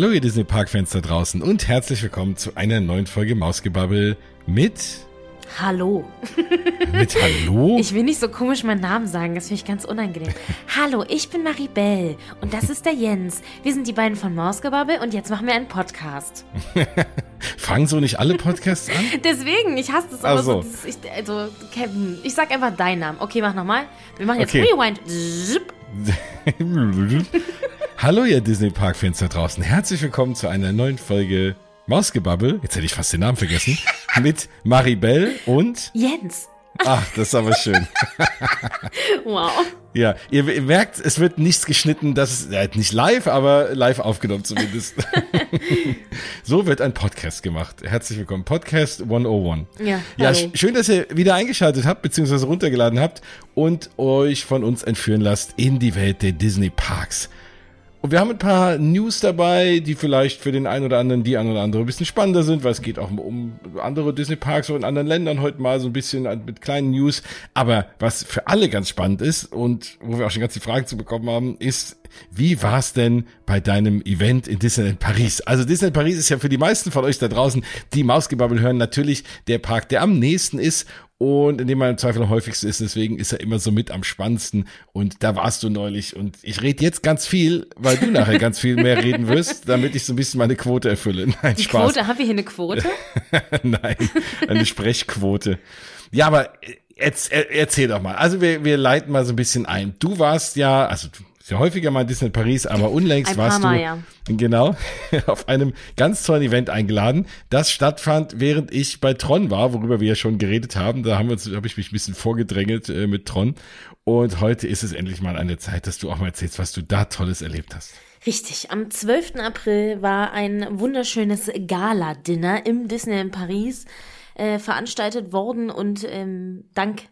Hallo ihr Disney Park Fans da draußen und herzlich willkommen zu einer neuen Folge Mausgebabbel mit Hallo. mit Hallo. Ich will nicht so komisch meinen Namen sagen, das finde ich ganz unangenehm. Hallo, ich bin Maribel und das ist der Jens. Wir sind die beiden von Mausgebabbel und jetzt machen wir einen Podcast. Fangen so nicht alle Podcasts an? Deswegen, ich hasse das aber so. so. dieses- ich, also, Kevin, ich sag einfach deinen Namen. Okay, mach nochmal. Wir machen jetzt Okay. Rewind. Hallo ihr Disney Park Fans da draußen. Herzlich willkommen zu einer neuen Folge Mausgebabbel. Jetzt hätte ich fast den Namen vergessen. mit Maribel und Jens. ach, das ist aber schön. Wow. Ja, ihr, ihr merkt, es wird nichts geschnitten, das ist ja, nicht live, aber live aufgenommen zumindest. so wird ein Podcast gemacht. Herzlich willkommen. Podcast 101. Ja, Ja, hallo. sch- schön, dass ihr wieder eingeschaltet habt, beziehungsweise runtergeladen habt und euch von uns entführen lasst in die Welt der Disney Parks. Und wir haben ein paar News dabei, die vielleicht für den einen oder anderen, die ein oder andere ein bisschen spannender sind, weil es geht auch um andere Disney Parks oder in anderen Ländern heute mal so ein bisschen mit kleinen News. Aber was für alle ganz spannend ist und wo wir auch schon ganz die Fragen zu bekommen haben, ist, wie war es denn bei deinem Event in Disneyland Paris? Also Disneyland Paris ist ja für die meisten von euch da draußen, die Mausgebabbel hören, natürlich der Park, der am nächsten ist und in dem man im Zweifel am häufigsten ist. Deswegen ist er immer so mit am spannendsten. Und da warst du neulich. Und ich rede jetzt ganz viel, weil du nachher ganz viel mehr reden wirst, damit ich so ein bisschen meine Quote erfülle. Nein, Die Spaß. Quote, haben wir hier eine Quote? Nein, eine Sprechquote. Ja, aber jetzt, er- erzähl doch mal. Also wir, wir leiten mal so ein bisschen ein. Du warst ja, also du ja häufiger mal in Disney Paris, aber unlängst Ein warst Mal, du ja. genau auf einem ganz tollen Event eingeladen. Das stattfand, während ich bei Tron war, worüber wir ja schon geredet haben. Da haben wir uns, habe ich mich ein bisschen vorgedrängelt äh, mit Tron. Und heute ist es endlich mal an der Zeit, dass du auch mal erzählst, was du da Tolles erlebt hast. Richtig, am 12. April war ein wunderschönes Gala-Dinner im Disneyland Paris äh, veranstaltet worden und ähm, dank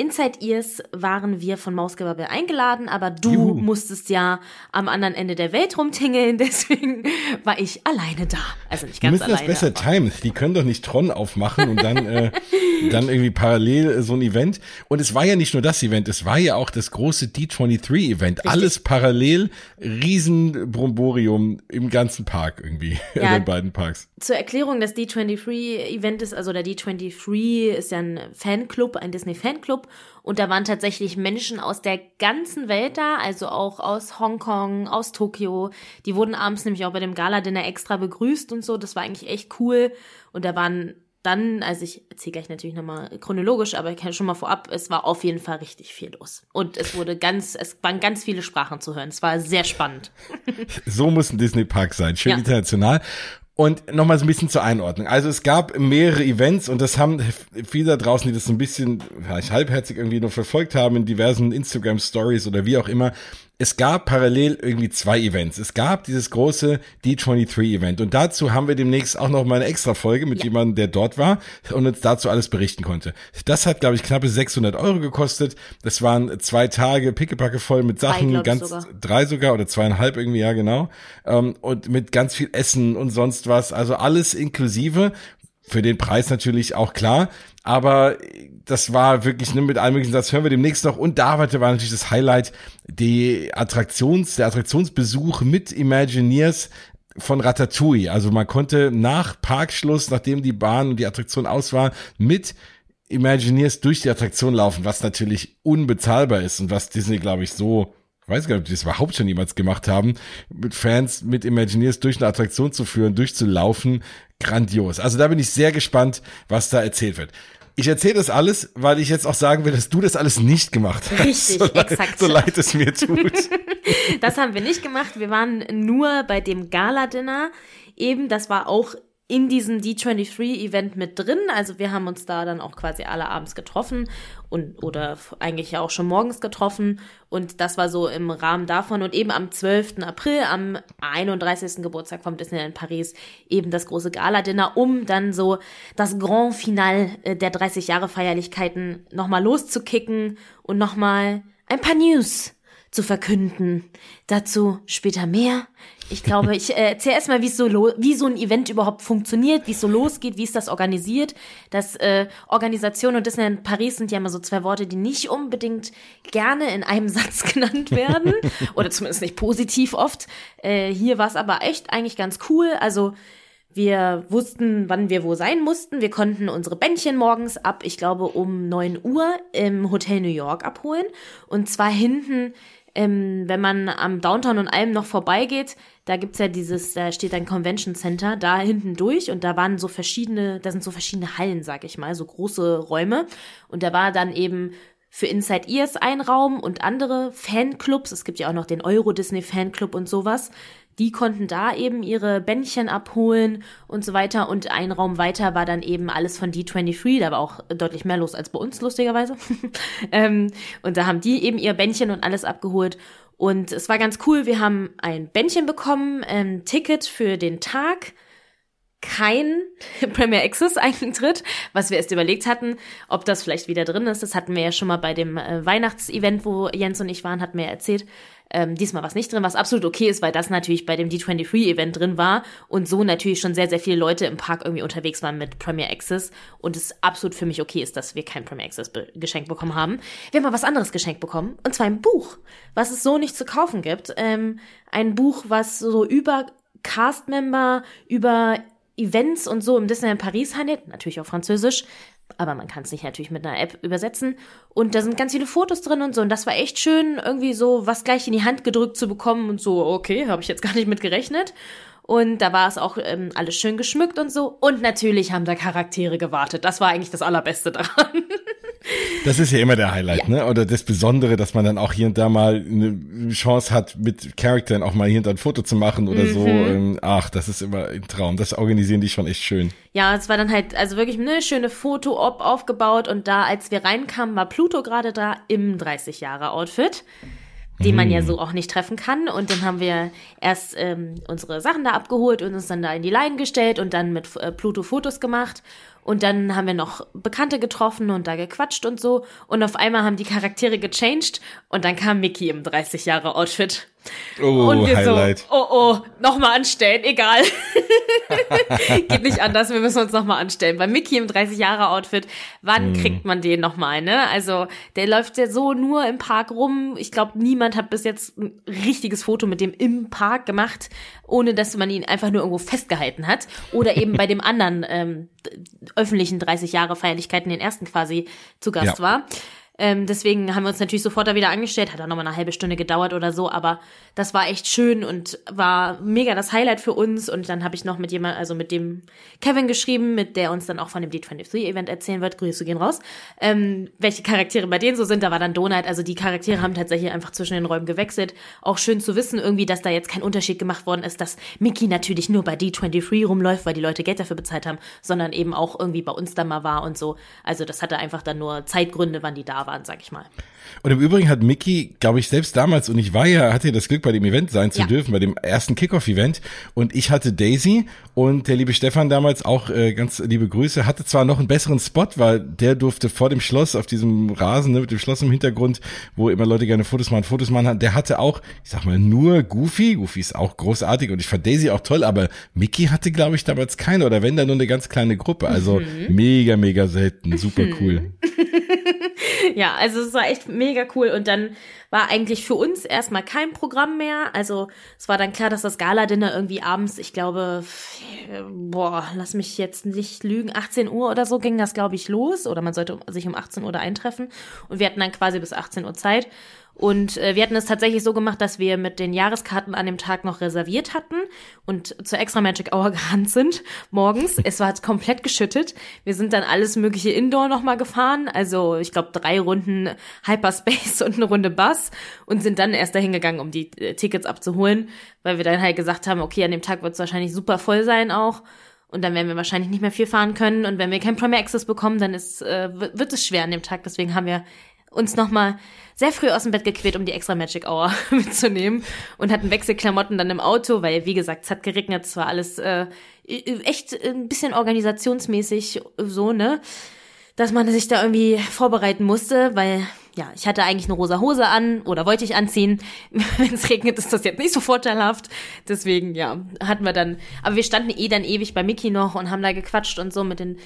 Inside Ears waren wir von Mausgebabbel eingeladen, aber du Juhu. musstest ja am anderen Ende der Welt rumtingeln, deswegen war ich alleine da. Also nicht ganz müssen das alleine. besser aber- timen. Die können doch nicht Tron aufmachen und dann, äh, dann irgendwie parallel äh, so ein Event. Und es war ja nicht nur das Event, es war ja auch das große D23-Event. Alles parallel, Riesenbromborium im ganzen Park irgendwie, in Ja. den beiden Parks. Zur Erklärung des D23-Event ist, also der D23 ist ja ein Fanclub, ein Disney-Fanclub. Und da waren tatsächlich Menschen aus der ganzen Welt da, also auch aus Hongkong, aus Tokio. Die wurden abends nämlich auch bei dem Gala-Dinner extra begrüßt und so. Das war eigentlich echt cool. Und da waren dann, also ich erzähle gleich natürlich nochmal chronologisch, aber ich kann schon mal vorab, es war auf jeden Fall richtig viel los. Und es wurde ganz, es waren ganz viele Sprachen zu hören. Es war sehr spannend. So muss ein Disney-Park sein. Schön Ja. international. Und nochmal so ein bisschen zur Einordnung. Also es gab mehrere Events und das haben viele da draußen, die das so ein bisschen vielleicht halbherzig irgendwie nur verfolgt haben in diversen Instagram-Stories oder wie auch immer. Es gab parallel irgendwie zwei Events. Es gab dieses große D23-Event und dazu haben wir demnächst auch noch mal eine extra Folge mit jemandem, der dort war und uns dazu alles berichten konnte. Das hat, glaube ich, knappe 600 Euro gekostet. Das waren zwei Tage pickepacke voll mit Sachen, ich ganz sogar. drei sogar oder zweieinhalb irgendwie, ja genau. Ähm, und mit ganz viel Essen und sonst was. Also alles inklusive. Für den Preis natürlich auch klar. Aber das war wirklich ne, mit allem möglichen Satz hören wir demnächst noch. Und da war natürlich das Highlight, die Attraktions, der Attraktionsbesuch mit Imagineers von Ratatouille. Also man konnte nach Parkschluss, nachdem die Bahn und die Attraktion aus war, mit Imagineers durch die Attraktion laufen, was natürlich unbezahlbar ist und was Disney, glaube ich, so ich weiß gar nicht, ob die das überhaupt schon jemals gemacht haben, mit Fans, mit Imagineers durch eine Attraktion zu führen, durchzulaufen. Grandios. Also da bin ich sehr gespannt, was da erzählt wird. Ich erzähle das alles, weil ich jetzt auch sagen will, dass du das alles nicht gemacht hast. Richtig, so leid, exakt. So leid es mir tut. Das haben wir nicht gemacht. Wir waren nur bei dem Gala-Dinner. Eben, das war auch in diesem D23-Event mit drin. Also wir haben uns da dann auch quasi alle abends getroffen und oder eigentlich ja auch schon morgens getroffen. Und das war so im Rahmen davon. Und eben am 12. April, am 31. Geburtstag vom Disneyland Paris, eben das große Gala-Dinner, um dann so das Grand Final äh, der 30 Jahre Feierlichkeiten nochmal loszukicken und nochmal ein paar News zu verkünden. Dazu später mehr. Ich glaube, ich äh, erzähle erstmal, wie es so wie so ein Event überhaupt funktioniert, wie es so losgeht, wie ist das organisiert. Das äh, Organisation und Disneyland Paris sind ja immer so zwei Worte, die nicht unbedingt gerne in einem Satz genannt werden oder zumindest nicht positiv oft. Äh, hier war es aber echt eigentlich ganz cool. Also wir wussten, wann wir wo sein mussten. Wir konnten unsere Bändchen morgens ab, ich glaube, um neun Uhr im Hotel New York abholen. Und zwar hinten ähm, wenn man am Downtown und allem noch vorbeigeht, da gibt's ja dieses, da steht ein Convention Center da hinten durch und da waren so verschiedene, da sind so verschiedene Hallen, sag ich mal, so große Räume. Und da war dann eben für Inside Ears ein Raum und andere Fanclubs. Es gibt ja auch noch den Euro Disney Fanclub und sowas die konnten da eben ihre Bändchen abholen und so weiter. Und ein Raum weiter war dann eben alles von D23. Da war auch deutlich mehr los als bei uns, lustigerweise. ähm, und da haben die eben ihr Bändchen und alles abgeholt. Und es war ganz cool. Wir haben ein Bändchen bekommen, ein Ticket für den Tag kein Premier Access Eintritt, was wir erst überlegt hatten, ob das vielleicht wieder drin ist. Das hatten wir ja schon mal bei dem äh, Weihnachtsevent, wo Jens und ich waren, hatten wir ja erzählt. Ähm, diesmal was nicht drin, was absolut okay ist, weil das natürlich bei dem D23-Event drin war und so natürlich schon sehr, sehr viele Leute im Park irgendwie unterwegs waren mit Premier Access und es absolut für mich okay ist, dass wir kein Premier Access be geschenkt bekommen haben. Wir haben aber was anderes geschenkt bekommen und zwar ein Buch, was es so nicht zu kaufen gibt. Ähm, ein Buch, was so über Cast-Member, über Events und so im Disneyland Paris handelt, natürlich auf Französisch, aber man kann es nicht natürlich mit einer App übersetzen. Und da sind ganz viele Fotos drin und so. Und das war echt schön, irgendwie so was gleich in die Hand gedrückt zu bekommen und so, okay, habe ich jetzt gar nicht mit gerechnet. Und da war es auch ähm, alles schön geschmückt und so. Und natürlich haben da Charaktere gewartet. Das war eigentlich das Allerbeste daran. Das ist ja immer der Highlight, ja. ne? Oder das Besondere, dass man dann auch hier und da mal eine Chance hat, mit Charakteren auch mal hier und da ein Foto zu machen oder mhm. so. Ähm, ach, das ist immer ein Traum. Das organisieren die schon echt schön. Ja, es war dann halt, also wirklich eine schöne Foto-Op aufgebaut und da, als wir reinkamen, war Pluto gerade da im 30-Jahre-Outfit den man ja mhm. so auch nicht treffen kann. Und dann haben wir erst ähm, unsere Sachen da abgeholt und uns dann da in die Leine gestellt und dann mit äh, Pluto Fotos gemacht. Und dann haben wir noch Bekannte getroffen und da gequatscht und so. Und auf einmal haben die Charaktere gechanged und dann kam Mickey im 30 Jahre Outfit. Oh, und wir Highlight. so, oh oh, nochmal anstellen, egal. Geht nicht anders, wir müssen uns nochmal anstellen. Bei Mickey im 30-Jahre-Outfit, wann mm. kriegt man den nochmal, ne? Also, der läuft ja so nur im Park rum. Ich glaube, niemand hat bis jetzt ein richtiges Foto mit dem im Park gemacht, ohne dass man ihn einfach nur irgendwo festgehalten hat. Oder eben bei dem anderen ähm, öffentlichen 30-Jahre-Feierlichkeiten, den ersten quasi, zu Gast ja. war. Ähm, deswegen haben wir uns natürlich sofort da wieder angestellt. Hat dann nochmal eine halbe Stunde gedauert oder so, aber das war echt schön und war mega das Highlight für uns. Und dann habe ich noch mit jemand, also mit dem Kevin geschrieben, mit der uns dann auch von dem D23-Event erzählen wird. Grüße gehen raus. Ähm, welche Charaktere bei denen so sind. Da war dann Donut. Also die Charaktere haben tatsächlich einfach zwischen den Räumen gewechselt. Auch schön zu wissen irgendwie, dass da jetzt kein Unterschied gemacht worden ist, dass Mickey natürlich nur bei D23 rumläuft, weil die Leute Geld dafür bezahlt haben, sondern eben auch irgendwie bei uns da mal war und so. Also das hatte einfach dann nur Zeitgründe, wann die da waren waren, sag ich mal. Und im Übrigen hat Mickey, glaube ich, selbst damals, und ich war ja, hatte ja das Glück, bei dem Event sein zu ja. dürfen, bei dem ersten Kickoff-Event. Und ich hatte Daisy und der liebe Stefan damals auch, äh, ganz liebe Grüße, hatte zwar noch einen besseren Spot, weil der durfte vor dem Schloss auf diesem Rasen, ne, mit dem Schloss im Hintergrund, wo immer Leute gerne Fotos machen, Fotos machen, der hatte auch, ich sag mal, nur Goofy. Goofy ist auch großartig und ich fand Daisy auch toll, aber Mickey hatte, glaube ich, damals keine oder wenn, dann nur eine ganz kleine Gruppe. Also mhm. mega, mega selten, super cool. ja, also es war echt mega cool. Und dann war eigentlich für uns erstmal kein Programm mehr. Also es war dann klar, dass das Gala-Dinner irgendwie abends, ich glaube, boah, lass mich jetzt nicht lügen, 18 Uhr oder so ging das, glaube ich, los. Oder man sollte sich um 18 Uhr da eintreffen. Und wir hatten dann quasi bis 18 Uhr Zeit. Und äh, wir hatten es tatsächlich so gemacht, dass wir mit den Jahreskarten an dem Tag noch reserviert hatten und zur Extra Magic Hour gerannt sind morgens. Es war komplett geschüttet. Wir sind dann alles mögliche Indoor nochmal gefahren. Also ich glaube drei Runden Hyperspace und eine Runde Bus und sind dann erst dahin gegangen, um die äh, Tickets abzuholen, weil wir dann halt gesagt haben, okay, an dem Tag wird es wahrscheinlich super voll sein auch. Und dann werden wir wahrscheinlich nicht mehr viel fahren können. Und wenn wir kein Premier Access bekommen, dann ist, äh, wird es schwer an dem Tag. Deswegen haben wir uns nochmal sehr früh aus dem Bett gequält, um die extra Magic Hour mitzunehmen und hatten Wechselklamotten dann im Auto, weil wie gesagt, es hat geregnet, es war alles äh, echt ein bisschen organisationsmäßig so, ne? Dass man sich da irgendwie vorbereiten musste, weil ja, ich hatte eigentlich eine rosa Hose an oder wollte ich anziehen. Wenn es regnet, ist das jetzt nicht so vorteilhaft. Deswegen, ja, hatten wir dann, aber wir standen eh dann ewig bei Mickey noch und haben da gequatscht und so mit den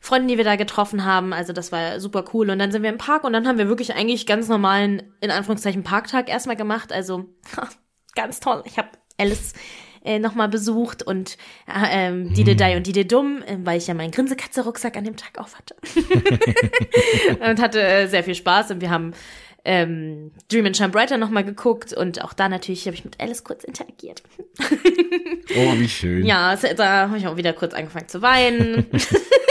Freunden, die wir da getroffen haben. Also das war super cool. Und dann sind wir im Park und dann haben wir wirklich eigentlich ganz normalen, in Anführungszeichen, Parktag erstmal gemacht. Also ganz toll. Ich habe Alice äh, nochmal besucht und äh, ähm, Dide Dai und Dide Dumm, äh, weil ich ja meinen Grinsekatze-Rucksack an dem Tag auf hatte. und hatte äh, sehr viel Spaß und wir haben ähm, Dream and Shine Brighter nochmal geguckt und auch da natürlich habe ich mit Alice kurz interagiert. oh, wie schön. Ja, da habe ich auch wieder kurz angefangen zu weinen.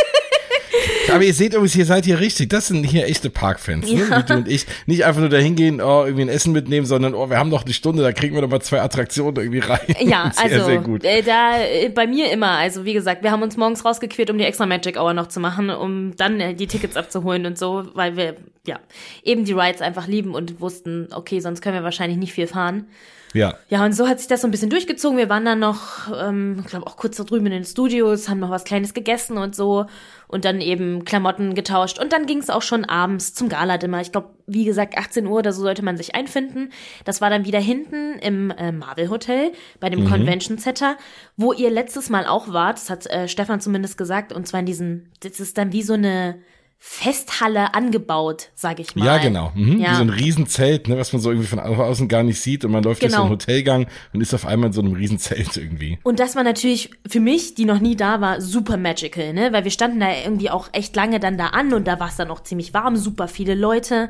Aber ihr seht übrigens, ihr seid hier richtig. Das sind hier echte Parkfans, ne? Ja. Wie du und ich. Nicht einfach nur dahin gehen, oh, irgendwie ein Essen mitnehmen, sondern oh, wir haben noch eine Stunde, da kriegen wir noch mal zwei Attraktionen irgendwie rein. Ja, sehr, also sehr gut. Äh, da äh, bei mir immer. Also wie gesagt, wir haben uns morgens rausgequält, um die extra Magic Hour noch zu machen, um dann äh, die Tickets abzuholen und so, weil wir ja eben die Rides einfach lieben und wussten, okay, sonst können wir wahrscheinlich nicht viel fahren. Ja. Ja, und so hat sich das so ein bisschen durchgezogen. Wir waren dann noch, ähm, ich glaube auch kurz da drüben in den Studios, haben noch was Kleines gegessen und so und dann eben Klamotten getauscht. Und dann ging es auch schon abends zum Galadimmer. Ich glaube, wie gesagt, 18 Uhr oder so sollte man sich einfinden. Das war dann wieder hinten im äh, Marvel Hotel bei dem mhm. Convention Center, wo ihr letztes Mal auch wart. Das hat äh, Stefan zumindest gesagt. Und zwar in diesen, das ist dann wie so eine Festhalle angebaut, sag ich mal. Ja, genau. Mhm. Ja. Wie so ein Riesenzelt, ne, was man so irgendwie von außen gar nicht sieht und man läuft genau. durch so einen Hotelgang und ist auf einmal in so einem Riesenzelt irgendwie. Und das war natürlich für mich, die noch nie da war, super magical, ne, weil wir standen da irgendwie auch echt lange dann da an und da war es dann auch ziemlich warm, super viele Leute,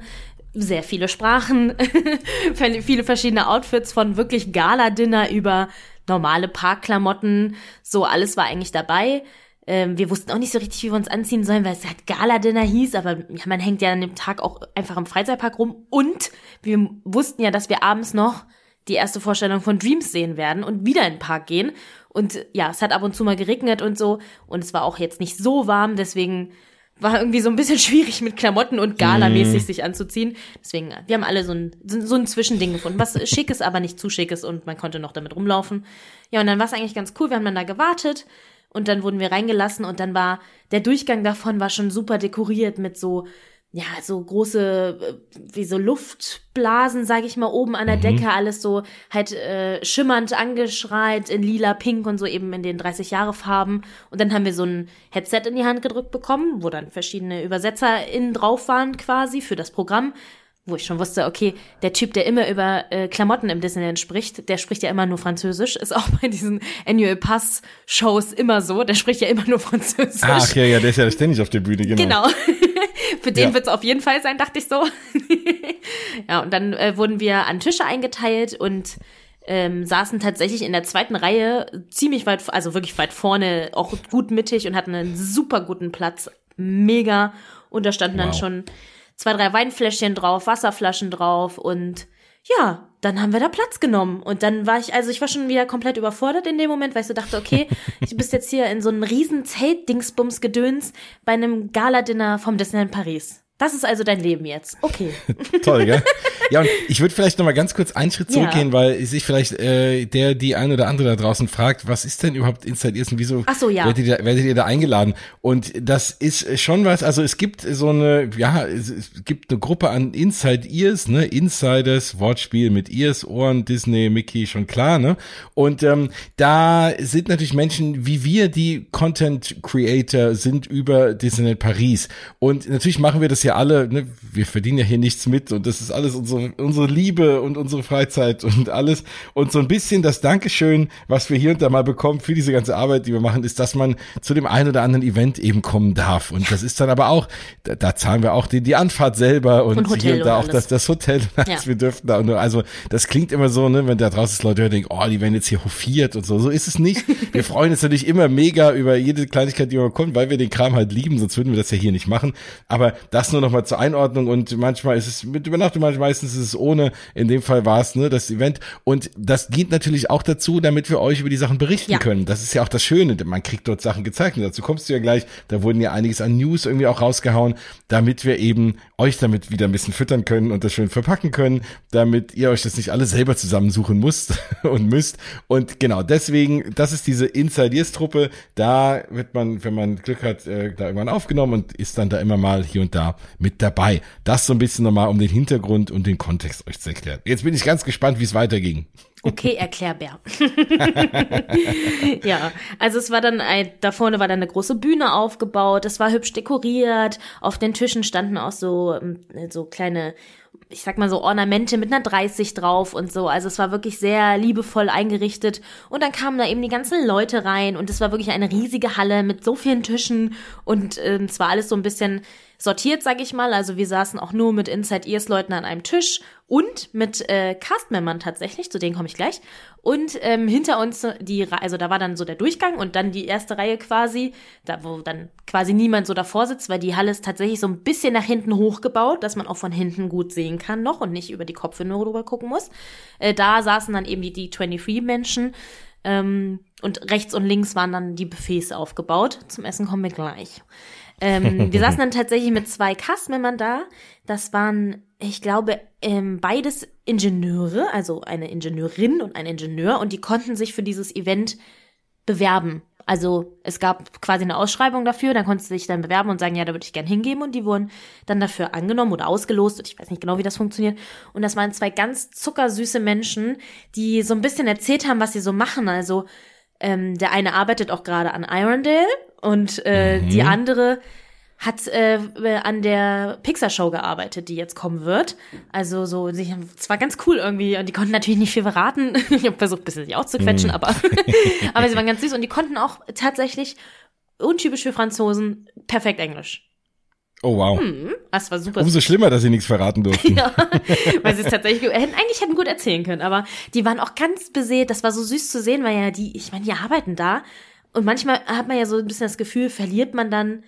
sehr viele Sprachen, viele verschiedene Outfits von wirklich Gala-Dinner über normale Parkklamotten, so alles war eigentlich dabei. Ähm, wir wussten auch nicht so richtig, wie wir uns anziehen sollen, weil es halt Gala-Dinner hieß, aber ja, man hängt ja an dem Tag auch einfach im Freizeitpark rum. Und wir wussten ja, dass wir abends noch die erste Vorstellung von Dreams sehen werden und wieder in den Park gehen. Und ja, es hat ab und zu mal geregnet und so. Und es war auch jetzt nicht so warm, deswegen war irgendwie so ein bisschen schwierig mit Klamotten und Gala-mäßig mm. sich anzuziehen. Deswegen, wir haben alle so ein, so ein Zwischending gefunden, was schick ist, aber nicht zu schick ist und man konnte noch damit rumlaufen. Ja, und dann war es eigentlich ganz cool. Wir haben dann da gewartet und dann wurden wir reingelassen und dann war der Durchgang davon war schon super dekoriert mit so ja, so große, äh, wie so Luftblasen, sag ich mal, oben an der mhm. Decke, alles so halt äh, schimmernd angeschreit in lila, pink und so eben in den 30 Jahre Farben. Und dann haben wir so ein Headset in die Hand gedrückt bekommen, wo dann verschiedene Übersetzer innen drauf waren quasi für das Programm wo ich schon wusste, okay, der Typ, der immer über äh, Klamotten im Disneyland spricht, der spricht ja immer nur Französisch, ist auch bei diesen Annual Pass Shows immer so, der spricht ja immer nur Französisch. Ach ja, ja, der ist ja ständig auf der Bühne, genau. Genau. Für den ja. wird's auf jeden Fall sein, dachte ich so. ja, und dann äh, wurden wir an Tische eingeteilt und ähm, saßen tatsächlich in der zweiten Reihe ziemlich weit, also wirklich weit vorne, auch gut mittig und hatten einen super guten Platz. Mega. Und da standen wow. dann schon zwei, drei Weinfläschchen drauf, Wasserflaschen drauf und ja, dann haben wir da Platz genommen. Und dann war ich, also ich war schon wieder komplett überfordert in dem Moment, weil ich so dachte, okay, ich bist jetzt hier in so einem riesen Zelt-Dingsbums-Gedöns bei einem Gala-Dinner vom Disneyland Paris. Das ist also dein Leben jetzt. Okay. Toll, gell? Ja, und ich würde vielleicht noch mal ganz kurz einen Schritt zurückgehen, ja. weil sich vielleicht äh, der, die ein oder andere da draußen fragt, was ist denn überhaupt Inside Ears und wieso Ach so, ja. werdet, ihr, werdet ihr da eingeladen? Und das ist schon was, also es gibt so eine, ja, es, gibt eine Gruppe an Inside Ears, ne, Insiders, Wortspiel mit Ears, Ohren, Disney, Mickey, schon klar, ne? Und ähm, da sind natürlich Menschen wie wir, die Content Creator sind über Disneyland Paris. Und natürlich machen wir das ja ja alle, ne, wir verdienen ja hier nichts mit und das ist alles unsere, unsere Liebe und unsere Freizeit und alles. Und so ein bisschen das Dankeschön, was wir hier und da mal bekommen für diese ganze Arbeit, die wir machen, ist, dass man zu dem einen oder anderen Event eben kommen darf. Und das ist dann aber auch, da, da zahlen wir auch die, die Anfahrt selber und, und hier und da auch das, das Hotel. Ja. Wir dürften da, nur, also das klingt immer so, ne, wenn da draußen Leute hören, denken, oh, die werden jetzt hier hofiert und so. So ist es nicht. Wir freuen uns natürlich immer mega über jede Kleinigkeit, die man kommt, weil wir den Kram halt lieben, sonst würden wir das ja hier nicht machen. Aber das nur nur noch mal zur Einordnung und manchmal ist es mit Übernachtung, meistens ist es ohne. In dem Fall war es ne das Event und das dient natürlich auch dazu, damit wir euch über die Sachen berichten ja. können. Das ist ja auch das Schöne, man kriegt dort Sachen gezeigt und dazu kommst du ja gleich. Da wurden ja einiges an News irgendwie auch rausgehauen, damit wir eben euch damit wieder ein bisschen füttern können und das schön verpacken können, damit ihr euch das nicht alles selber zusammensuchen müsst und müsst. Und genau deswegen, das ist diese Insidiers-Truppe. Da wird man, wenn man Glück hat, äh, da irgendwann aufgenommen und ist dann da immer mal hier und da mit dabei. Das so ein bisschen nochmal, um den Hintergrund und den Kontext euch zu erklären. Jetzt bin ich ganz gespannt, wie es weiterging. Okay, erklärbär. ja, also es war dann, ein, da vorne war dann eine große Bühne aufgebaut, es war hübsch dekoriert, auf den Tischen standen auch so, ähm, so kleine ich sag mal so Ornamente mit einer 30 drauf und so. Also es war wirklich sehr liebevoll eingerichtet. Und dann kamen da eben die ganzen Leute rein und es war wirklich eine riesige Halle mit so vielen Tischen und ähm, es war alles so ein bisschen sortiert, sag ich mal. Also wir saßen auch nur mit Inside Ears Leuten an einem Tisch und mit äh, Castmembern tatsächlich, zu denen komme ich gleich. Und ähm, hinter uns die, also da war dann so der Durchgang und dann die erste Reihe quasi, da wo dann quasi niemand so davor sitzt, weil die Halle ist tatsächlich so ein bisschen nach hinten hochgebaut, dass man auch von hinten gut sehen kann noch und nicht über die Kopfe nur rüber gucken muss. Äh, da saßen dann eben die, die 23 Menschen. Ähm, und rechts und links waren dann die Buffets aufgebaut. Zum Essen kommen wir gleich. Ähm, wir saßen dann tatsächlich mit zwei Castmembern da. Das waren, ich glaube, ähm, beides Ingenieure, also eine Ingenieurin und ein Ingenieur, und die konnten sich für dieses Event bewerben. Also es gab quasi eine Ausschreibung dafür, dann konntest du dich dann bewerben und sagen, ja, da würde ich gern hingeben und die wurden dann dafür angenommen oder ausgelost und ich weiß nicht genau, wie das funktioniert. Und das waren zwei ganz zuckersüße Menschen, die so ein bisschen erzählt haben, was sie so machen. Also ähm, der eine arbeitet auch gerade an Irondale und äh, mhm. die andere hat äh, an der Pixar-Show gearbeitet, die jetzt kommen wird. Also so, es war ganz cool irgendwie. Und die konnten natürlich nicht viel verraten. ich habe versucht, ein bisschen sich auszuquetschen, mm. aber, aber sie waren ganz süß. Und die konnten auch tatsächlich, untypisch für Franzosen, perfekt Englisch. Oh wow. Hm, das war super. Umso schlimmer, dass sie nichts verraten durften. ja, weil sie es tatsächlich hätten, eigentlich hätten gut erzählen können, aber die waren auch ganz beseelt. Das war so süß zu sehen, weil ja die, ich meine, die arbeiten da und manchmal hat man ja so ein bisschen das Gefühl, verliert man dann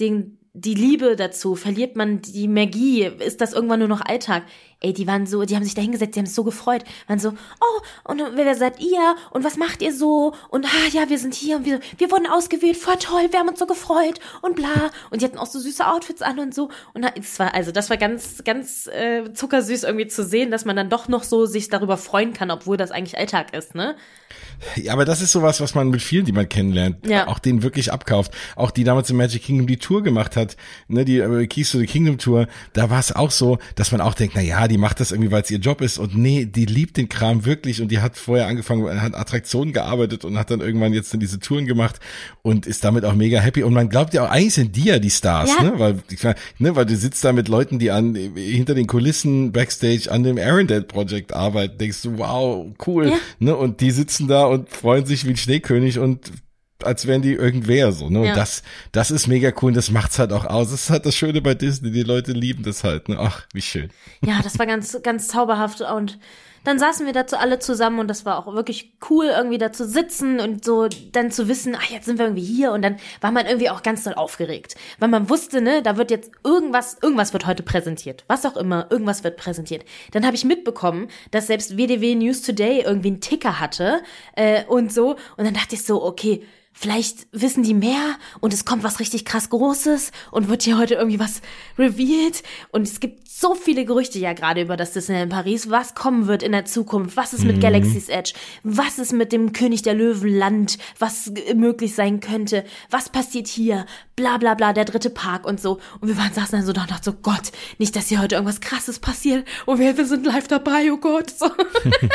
den, die Liebe dazu, verliert man die Magie, ist das irgendwann nur noch Alltag? Ey, die waren so, die haben sich da hingesetzt, die haben sich so gefreut, waren so, oh, und wer seid ihr? Und was macht ihr so? Und ah, ja, wir sind hier und wir, wir wurden ausgewählt, voll toll, wir haben uns so gefreut und bla. Und die hatten auch so süße Outfits an und so. Und es war, also das war ganz, ganz äh, zuckersüß irgendwie zu sehen, dass man dann doch noch so sich darüber freuen kann, obwohl das eigentlich Alltag ist, ne? Ja, aber das ist sowas, was man mit vielen, die man kennenlernt, ja. auch denen wirklich abkauft. Auch die damals im Magic Kingdom die Tour gemacht hat, ne, die äh, Keys to the Kingdom Tour, da war es auch so, dass man auch denkt, na ja, die macht das irgendwie, weil es ihr Job ist. Und nee, die liebt den Kram wirklich. Und die hat vorher angefangen, hat Attraktionen gearbeitet und hat dann irgendwann jetzt dann diese Touren gemacht und ist damit auch mega happy. Und man glaubt ja auch, eigentlich sind die ja die Stars, ja. ne, weil, ne, weil du sitzt da mit Leuten, die an, hinter den Kulissen Backstage an dem Arendelle Project arbeiten, denkst du, wow, cool, ja. ne, und die sitzen da und freuen sich wie ein Schneekönig und als wären die irgendwer so, ne? Ja. Und das, das ist mega cool und das macht's halt auch aus. Das ist halt das Schöne bei Disney. Die Leute lieben das halt, ne? Ach, wie schön. Ja, das war ganz, ganz zauberhaft und dann saßen wir dazu alle zusammen und das war auch wirklich cool, irgendwie da zu sitzen und so dann zu wissen, ach, jetzt sind wir irgendwie hier und dann war man irgendwie auch ganz doll aufgeregt, weil man wusste, ne, da wird jetzt irgendwas, irgendwas wird heute präsentiert, was auch immer, irgendwas wird präsentiert. Dann habe ich mitbekommen, dass selbst WDW News Today irgendwie einen Ticker hatte äh, und so und dann dachte ich so, okay, Vielleicht wissen die mehr und es kommt was richtig krass Großes und wird hier heute irgendwie was revealed. Und es gibt so viele Gerüchte ja gerade über das Disneyland Paris, was kommen wird in der Zukunft, was ist mit mhm. Galaxy's Edge, was ist mit dem König der Löwen Land, was möglich sein könnte, was passiert hier, bla bla bla, der dritte Park und so. Und wir waren saßen dann so da und dachten so, Gott, nicht, dass hier heute irgendwas krasses passiert und wir, wir sind live dabei, oh Gott. So.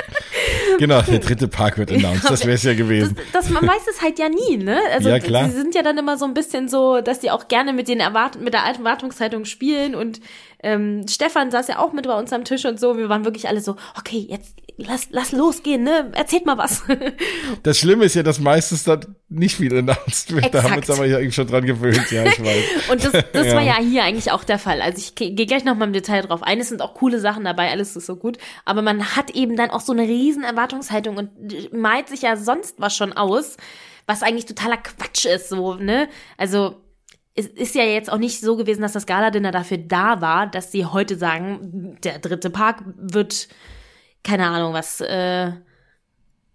genau, der dritte Park wird announced, das wäre es ja gewesen. Das, das, man weiß es halt ja nie, ne? Also ja, klar. sie sind ja dann immer so ein bisschen so, dass die auch gerne mit den Erwart mit der alten Erwartungshaltung spielen und ähm, Stefan saß ja auch mit bei uns am Tisch und so. Wir waren wirklich alle so, okay, jetzt lass, lass losgehen, ne? Erzählt mal was. Das Schlimme ist ja, dass meistens dann nicht viel announced wird. Exakt. Da haben wir uns aber ja eigentlich schon dran gewöhnt, ja, ich weiß. und das, das ja. war ja hier eigentlich auch der Fall. Also ich gehe gleich noch mal im Detail drauf ein. Es sind auch coole Sachen dabei, alles ist so gut. Aber man hat eben dann auch so eine riesen Erwartungshaltung und malt sich ja sonst was schon aus, was eigentlich totaler Quatsch ist, so, ne? Also, es ist ja jetzt auch nicht so gewesen, dass das Gala-Dinner dafür da war, dass sie heute sagen, der dritte Park wird, keine Ahnung, was, äh,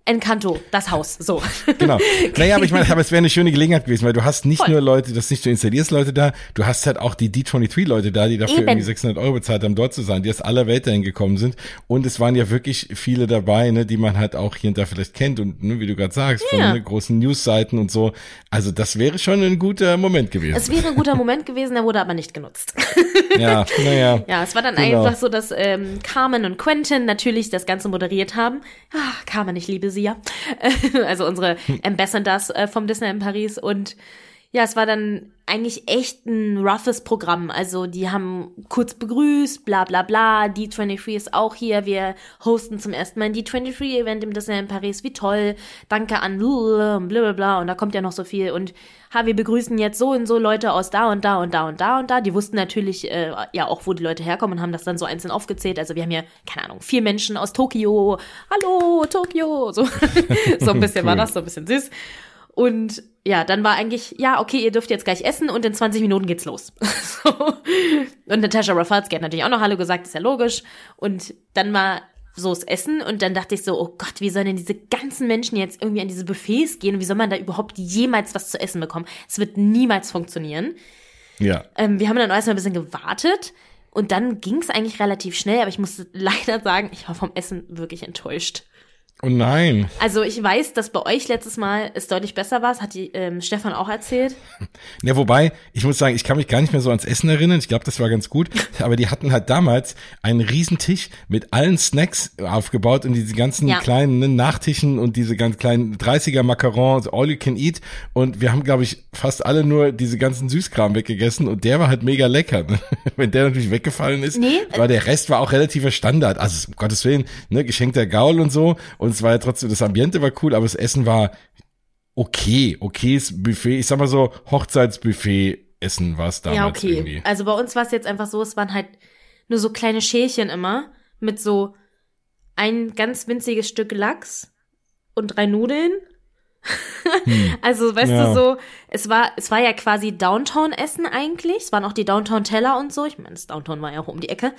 Encanto, das Haus, so. Genau. Naja, aber ich meine, aber es wäre eine schöne Gelegenheit gewesen, weil du hast nicht Voll. nur Leute, das nicht du installierst Leute da, du hast halt auch die D23-Leute da, die dafür Eben. irgendwie 600 Euro bezahlt haben, dort zu sein, die aus aller Welt dahin gekommen sind. Und es waren ja wirklich viele dabei, ne, die man halt auch hier und da vielleicht kennt und ne, wie du gerade sagst, ja. von ne, großen Newsseiten und so. Also das wäre schon ein guter Moment gewesen. Es wäre ein guter Moment gewesen, der wurde aber nicht genutzt. Ja, naja. Ja, es war dann genau. einfach so, dass ähm, Carmen und Quentin natürlich das Ganze moderiert haben. Ah, Carmen, ich liebe sie ja. also unsere Ambassadors äh, vom Disney in Paris. Und ja, es war dann eigentlich echt ein roughes Programm. Also die haben kurz begrüßt, bla bla bla. D23 ist auch hier. Wir hosten zum ersten Mal ein D23-Event im Disney in Paris. Wie toll. Danke an bla bla bla. Und da kommt ja noch so viel. Und ha, wir begrüßen jetzt so und so Leute aus da und da und da und da und da. Die wussten natürlich äh, ja auch, wo die Leute herkommen und haben das dann so einzeln aufgezählt. Also wir haben ja, keine Ahnung, vier Menschen aus Tokio. Hallo, Tokio. So, so ein bisschen cool. war das, so ein bisschen süß. Und ja, dann war eigentlich, ja, okay, ihr dürft jetzt gleich essen und in 20 Minuten geht's los. so. Und Natascha Rafalski hat natürlich auch noch Hallo gesagt, ist ja logisch. Und dann war so das Essen und dann dachte ich so, oh Gott, wie sollen denn diese ganzen Menschen jetzt irgendwie an diese Buffets gehen und wie soll man da überhaupt jemals was zu essen bekommen? Es wird niemals funktionieren. Ja. Ähm, wir haben dann erstmal ein bisschen gewartet und dann ging es eigentlich relativ schnell, aber ich musste leider sagen, ich war vom Essen wirklich enttäuscht. Oh nein. Also ich weiß, dass bei euch letztes Mal es deutlich besser war. Das hat die ähm, Stefan auch erzählt. Ja, wobei, ich muss sagen, ich kann mich gar nicht mehr so ans Essen erinnern. Ich glaube, das war ganz gut. Aber die hatten halt damals einen Riesentisch mit allen Snacks aufgebaut und diese ganzen ja. kleinen ne, Nachtischen und diese ganz kleinen 30er Macarons, all you can eat. Und wir haben, glaube ich, fast alle nur diese ganzen Süßkram weggegessen und der war halt mega lecker. Ne? Wenn der natürlich weggefallen ist, nee. war der Rest war auch relativer Standard. Also um Gottes Willen, ne, geschenkter Gaul und so. Und es war ja trotzdem, das Ambiente war cool, aber das Essen war okay, okayes Buffet. Ich sag mal so, Hochzeitsbuffet Essen war es damals ja, okay. irgendwie. Also bei uns war es jetzt einfach so, es waren halt nur so kleine Schälchen immer mit so ein ganz winziges Stück Lachs und drei Nudeln. Hm. also, weißt ja. du, so, es war, es war ja quasi Downtown-Essen eigentlich. Es waren auch die Downtown-Teller und so. Ich meine, das Downtown war ja auch um die Ecke.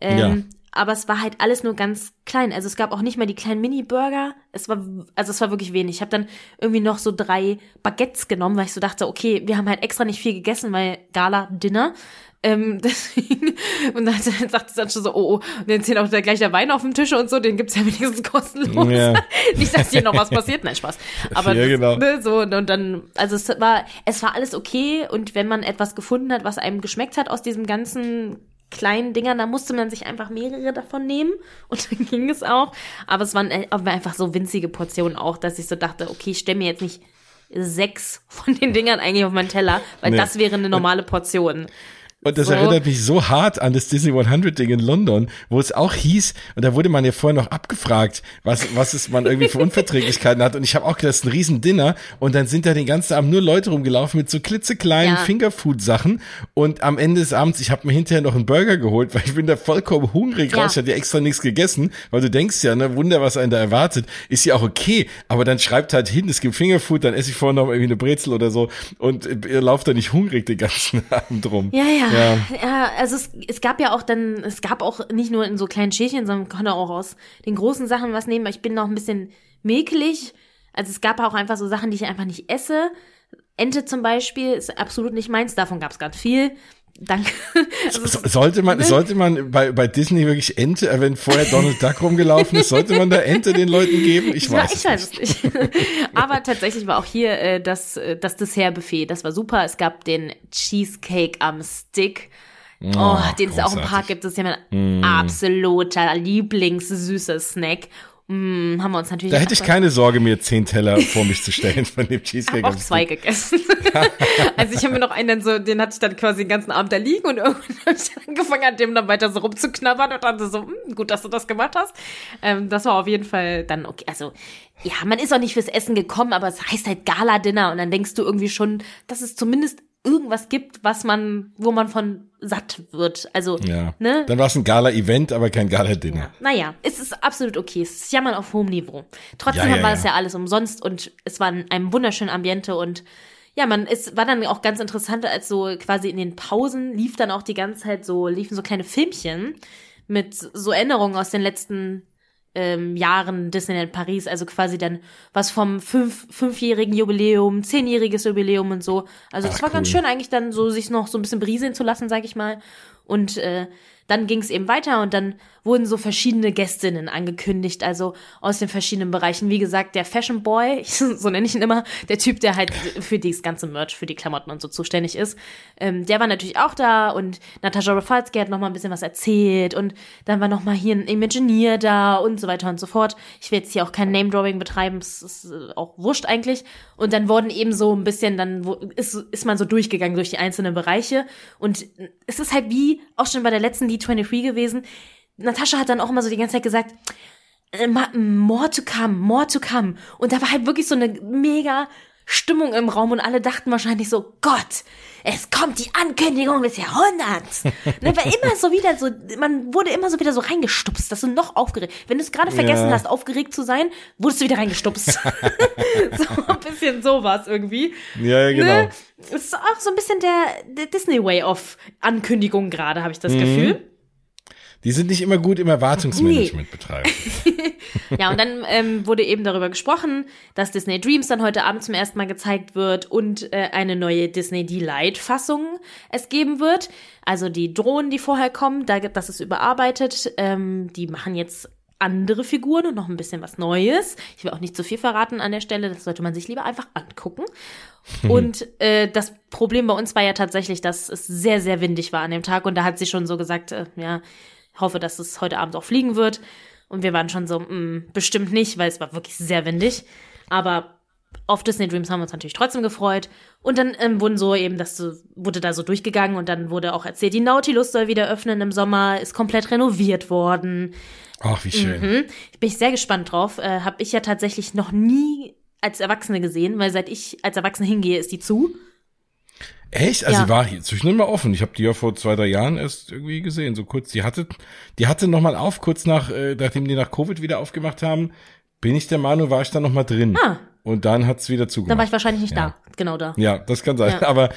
Ähm, ja aber es war halt alles nur ganz klein. Also es gab auch nicht mal die kleinen Mini-Burger. Es war, also es war wirklich wenig. Ich habe dann irgendwie noch so drei Baguettes genommen, weil ich so dachte, okay, wir haben halt extra nicht viel gegessen, weil Gala-Dinner. Ähm, deswegen, und dann sagt es dann schon so, oh, oh, und dann zählt auch der, gleich der Wein auf dem Tisch und so, den gibt's ja wenigstens kostenlos. Ja. nicht, dass hier noch was passiert, nein, Spaß. Aber ja, genau. ne, so, und dann, also es war, es war alles okay und wenn man etwas gefunden hat, was einem geschmeckt hat aus diesem ganzen kleinen Dingern, da musste man sich einfach mehrere davon nehmen und dann ging es auch. Aber es waren äh, einfach so winzige Portionen auch, dass ich so dachte, okay, ich stelle mir jetzt nicht sechs von den Dingern eigentlich auf meinen Teller, weil nee. das wäre eine normale Portion. Und das so. erinnert mich so hart an das Disney 100 Ding in London, wo es auch hieß, und da wurde man ja vorher noch abgefragt, was, was es man irgendwie für Unverträglichkeiten hat. Und ich habe auch gedacht, das ist ein riesen Dinner. Und dann sind da den ganzen Abend nur Leute rumgelaufen mit so klitzekleinen ja. Fingerfood-Sachen. Und am Ende des Abends, ich habe mir hinterher noch einen Burger geholt, weil ich bin da vollkommen hungrig ja. raus. Ich hatte ja extra nichts gegessen, weil du denkst ja, ne, Wunder, was einen da erwartet. Ist ja auch okay. Aber dann schreibt halt hin, es gibt Fingerfood, dann esse ich vorher noch irgendwie eine Brezel oder so. Und ihr lauft da nicht hungrig den ganzen Abend rum. Ja, ja. Ja, ja also es, es gab ja auch dann, es gab auch nicht nur in so kleinen Schälchen, sondern konnte auch aus den großen Sachen was nehmen. Ich bin noch ein bisschen mäkelig. Also es gab auch einfach so Sachen, die ich einfach nicht esse. Ente zum Beispiel ist absolut nicht meins. Davon gab es ganz viel. Danke. Also, sollte man, sollte man bei, bei Disney wirklich Ente, äh, wenn vorher Donald Duck rumgelaufen ist, sollte man da Ente den Leuten geben? Ich weiß, ich weiß es nicht. Aber tatsächlich war auch hier äh, das, äh, das Dessertbuffet. Das war super. Es gab den Cheesecake am Stick. Oh, oh den es auch im Park gibt. Das ist ja mein mm. absoluter Lieblingssüßer Snack. Mm, haben wir uns natürlich. Da hätte ich keine Sorge, mir zehn Teller vor mich zu stellen von dem Cheesecake. Ich habe auch zwei gegessen. also ich habe mir noch einen so, den hatte ich dann quasi den ganzen Abend da liegen und irgendwann habe ich angefangen, an dem dann weiter so rumzuknabbern und dann so, mm, gut, dass du das gemacht hast. Ähm, das war auf jeden Fall dann okay. Also ja, man ist auch nicht fürs Essen gekommen, aber es heißt halt Gala-Dinner und dann denkst du irgendwie schon, dass es zumindest irgendwas gibt, was man, wo man von satt wird. Also, ja. ne? Dann war es ein Gala-Event, aber kein Gala-Dinner. Ja. Naja, es ist absolut okay. Es ist Jammern auf hohem Niveau. Trotzdem ja, war es ja alles umsonst und es war in einem wunderschönen Ambiente und ja, man, es war dann auch ganz interessant, als so quasi in den Pausen lief dann auch die ganze Zeit so, liefen so kleine Filmchen mit so Erinnerungen aus den letzten ähm, Jahren Disneyland Paris, also quasi dann was vom fünf, fünfjährigen Jubiläum, zehnjähriges Jubiläum und so. Also es war cool. ganz schön eigentlich dann so, sich noch so ein bisschen berieseln zu lassen, sag ich mal. Und äh, dann ging es eben weiter und dann wurden so verschiedene Gästinnen angekündigt, also aus den verschiedenen Bereichen. Wie gesagt, der Fashion Boy, so nenne ich ihn immer, der Typ, der halt für das ganze Merch, für die Klamotten und so zuständig ist, ähm, der war natürlich auch da und Natascha Rafalski hat noch mal ein bisschen was erzählt und dann war noch mal hier ein Imagineer da und so weiter und so fort. Ich will jetzt hier auch kein Name-Drawing betreiben, es ist äh, auch wurscht eigentlich. Und dann wurden eben so ein bisschen, dann ist, ist man so durchgegangen durch die einzelnen Bereiche und es ist halt wie auch schon bei der letzten D23 gewesen, Natascha hat dann auch immer so die ganze Zeit gesagt, äh, more to come, more to come. Und da war halt wirklich so eine mega Stimmung im Raum und alle dachten wahrscheinlich so, Gott, es kommt die Ankündigung des Jahrhunderts. ne, war immer so wieder so, man wurde immer so wieder so reingestupst, dass du noch aufgeregt. Wenn du es gerade vergessen ja. hast, aufgeregt zu sein, wurdest du wieder reingestupst. so ein bisschen sowas irgendwie. Ja, ja genau. Ne? Es ist auch so ein bisschen der, der Disney Way of Ankündigung gerade, habe ich das mhm. Gefühl. Die sind nicht immer gut im Erwartungsmanagement nee. betreiben. ja, und dann ähm, wurde eben darüber gesprochen, dass Disney Dreams dann heute Abend zum ersten Mal gezeigt wird und äh, eine neue Disney Delight-Fassung es geben wird. Also die Drohnen, die vorher kommen, da, das ist überarbeitet. Ähm, die machen jetzt andere Figuren und noch ein bisschen was Neues. Ich will auch nicht zu viel verraten an der Stelle, das sollte man sich lieber einfach angucken. und äh, das Problem bei uns war ja tatsächlich, dass es sehr, sehr windig war an dem Tag und da hat sie schon so gesagt, äh, ja, hoffe, dass es heute Abend auch fliegen wird. Und wir waren schon so, mh, mm, bestimmt nicht, weil es war wirklich sehr windig. Aber auf Disney Dreams haben wir uns natürlich trotzdem gefreut. Und dann ähm, wurden so eben, das so, wurde da so durchgegangen und dann wurde auch erzählt, die Nautilus soll wieder öffnen im Sommer, ist komplett renoviert worden. Ach, wie schön. Mhm. Ich bin sehr gespannt drauf. Äh, Habe ich ja tatsächlich noch nie als Erwachsene gesehen, weil seit ich als Erwachsene hingehe, ist die zu. Echt? Also ja. war hier zwischendurch mal offen. Ich habe die ja vor zwei, drei Jahren erst irgendwie gesehen, so kurz. Die hatte, die hatte noch mal auf, kurz nach, äh, nachdem die nach Covid wieder aufgemacht haben, bin ich der Meinung, war ich da noch mal drin. Ah. Und dann hat's wieder zugemacht. Dann war ich wahrscheinlich nicht ja. da, genau da. Ja, das kann sein. Ja. Aber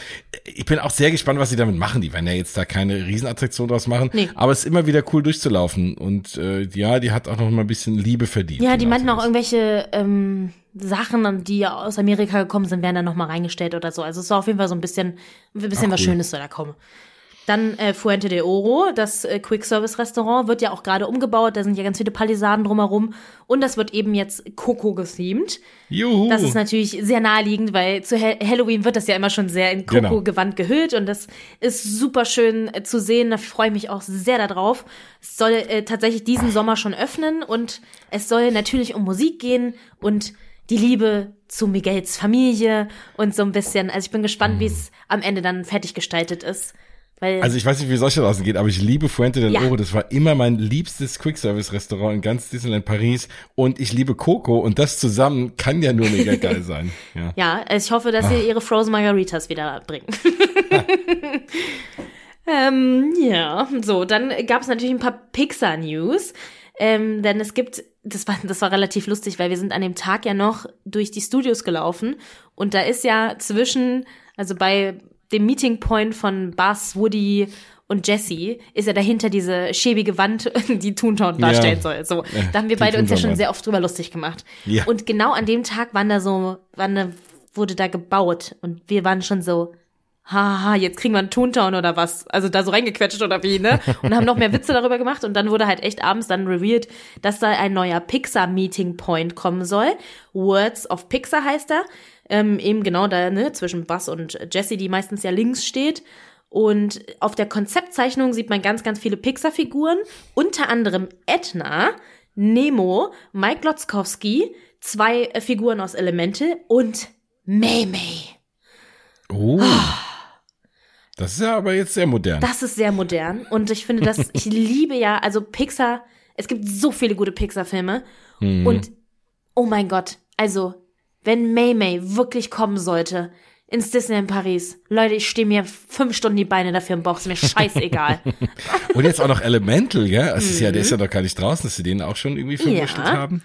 ich bin auch sehr gespannt, was sie damit machen. Die werden ja jetzt da keine Riesenattraktion draus machen. Nee. Aber es ist immer wieder cool durchzulaufen. Und äh, ja, die hat auch noch mal ein bisschen Liebe verdient. Ja, die meinten auch irgendwelche ähm, Sachen, die aus Amerika gekommen sind, werden dann noch mal reingestellt oder so. Also es war auf jeden Fall so ein bisschen, ein bisschen Ach, was cool. Schönes soll da kommen. Dann äh, Fuente de Oro, das äh, Quick-Service-Restaurant, wird ja auch gerade umgebaut. Da sind ja ganz viele Palisaden drumherum. Und das wird eben jetzt Coco gethemed. Juhu. Das ist natürlich sehr naheliegend, weil zu ha Halloween wird das ja immer schon sehr in Coco-Gewand genau. gehüllt. Und das ist super schön äh, zu sehen. Da freue ich mich auch sehr darauf. Es soll äh, tatsächlich diesen Sommer schon öffnen. Und es soll natürlich um Musik gehen und die Liebe zu Miguels Familie und so ein bisschen. Also ich bin gespannt, mhm. wie es am Ende dann fertig gestaltet ist. Weil also ich weiß nicht, wie solche draußen geht, aber ich liebe Fuente del ja. Oro. Das war immer mein liebstes Quick-Service-Restaurant in ganz Disneyland Paris. Und ich liebe Coco und das zusammen kann ja nur mega geil sein. Ja, ja also ich hoffe, dass sie ah. ihre Frozen Margaritas wieder bringen. ähm, ja, so, dann gab es natürlich ein paar Pixar-News. Ähm, denn es gibt, das war, das war relativ lustig, weil wir sind an dem Tag ja noch durch die Studios gelaufen und da ist ja zwischen, also bei dem Meeting Point von Buzz, Woody und Jesse ist ja dahinter diese schäbige Wand, die Toontown darstellen ja. soll. So, da haben wir beide uns ja schon sehr oft drüber lustig gemacht. Ja. Und genau an dem Tag waren da so, waren da, wurde da gebaut und wir waren schon so, haha, jetzt kriegen wir einen Toontown oder was, also da so reingequetscht oder wie, ne? Und haben noch mehr Witze darüber gemacht und dann wurde halt echt abends dann revealed, dass da ein neuer Pixar Meeting Point kommen soll. Words of Pixar heißt er. Ähm, eben genau da, ne, zwischen Buzz und Jesse, die meistens ja links steht. Und auf der Konzeptzeichnung sieht man ganz, ganz viele Pixar-Figuren, unter anderem Edna, Nemo, Mike Lotzkowski, zwei äh, Figuren aus Elemente und May May. Oh. Das ist ja aber jetzt sehr modern. Das ist sehr modern. Und ich finde das, ich liebe ja, also Pixar, es gibt so viele gute Pixar-Filme. Mhm. Und oh mein Gott, also wenn May May wirklich kommen sollte ins Disneyland Paris, Leute, ich stehe mir fünf Stunden die Beine dafür im Bauch, ist mir scheißegal. Und jetzt auch noch Elemental, gell? Das ist ja, der ist ja mhm. noch gar nicht draußen, dass sie den auch schon irgendwie verwurschtelt ja. haben.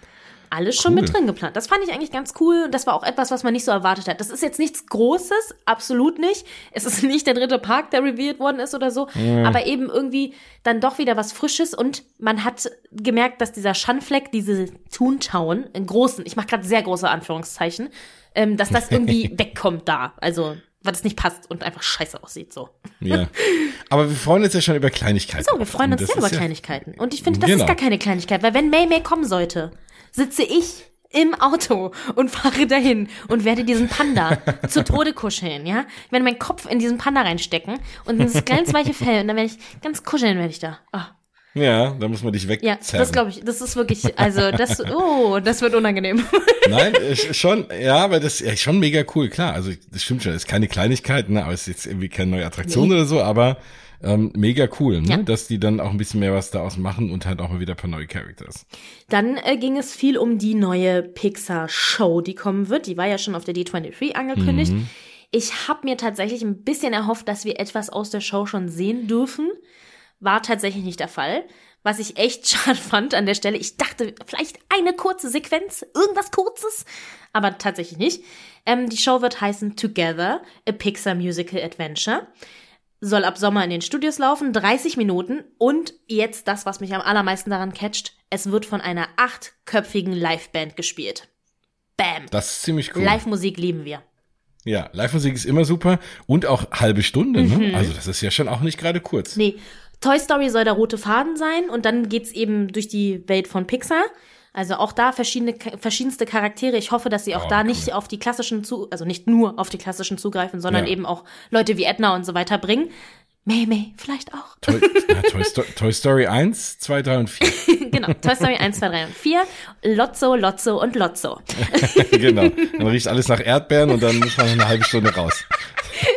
Alles schon Cool. mit drin geplant. Das fand ich eigentlich ganz cool. Und das war auch etwas, was man nicht so erwartet hat. Das ist jetzt nichts Großes, absolut nicht. Es ist nicht der dritte Park, der revealed worden ist oder so. Aber eben irgendwie dann doch wieder was Frisches. Und man hat gemerkt, dass dieser Schandfleck, diese Toontown, in großen, ich mache gerade sehr große Anführungszeichen, ähm, dass das irgendwie wegkommt da. Also, weil es nicht passt und einfach scheiße aussieht so. Ja. Aber wir freuen uns ja schon über Kleinigkeiten. So, wir freuen uns Das sehr über ja- Kleinigkeiten. Und ich finde, das Genau. ist gar keine Kleinigkeit, weil wenn May May kommen sollte, sitze ich im Auto und fahre dahin und werde diesen Panda zu Tode kuscheln, ja? Ich werde meinen Kopf in diesen Panda reinstecken und in das ganz weiche Fell und dann werde ich ganz kuscheln, werde ich da. Ah, Ja, da muss man dich ja, wegzerren. das glaube ich, das ist wirklich, also das, oh, das wird unangenehm. Nein, schon, ja, aber das ist ja schon mega cool, klar. Also das stimmt schon, ist keine Kleinigkeit, ne, aber es ist jetzt irgendwie keine neue Attraktion Nee. oder so, aber ähm, mega cool, ne, Ja. dass die dann auch ein bisschen mehr was daraus machen und halt auch mal wieder ein paar neue Characters. Dann äh, ging es viel um die neue Pixar-Show, die kommen wird. Die war ja schon auf der D23 angekündigt. Mhm. Ich habe mir tatsächlich ein bisschen erhofft, dass wir etwas aus der Show schon sehen dürfen. War tatsächlich nicht der Fall. Was ich echt schade fand an der Stelle. Ich dachte, vielleicht eine kurze Sequenz, irgendwas Kurzes, aber tatsächlich nicht. Ähm, die Show wird heißen Together, a Pixar Musical Adventure soll ab Sommer in den Studios laufen, 30 Minuten und jetzt das, was mich am allermeisten daran catcht, es wird von einer achtköpfigen Liveband gespielt. Bam. Das ist ziemlich cool. Live-Musik lieben wir. Ja, Live-Musik ist immer super und auch halbe Stunde, Mhm. ne? Also das ist ja schon auch nicht gerade kurz. Nee, Toy Story soll der rote Faden sein und dann geht's eben durch die Welt von Pixar. Also auch da verschiedene, verschiedenste Charaktere. Ich hoffe, dass sie auch Oh, da cool. nicht auf die klassischen zu, also nicht nur auf die klassischen zugreifen, sondern Ja. eben auch Leute wie Edna und so weiter bringen. May May vielleicht auch. Toy, ja, Toy, Sto Toy Story 1, 2, 3 und 4. genau, Toy Story 1, 2, 3 und 4. Lotso, Lotso und Lotso. genau. Dann riecht alles nach Erdbeeren und dann muss man eine halbe Stunde raus.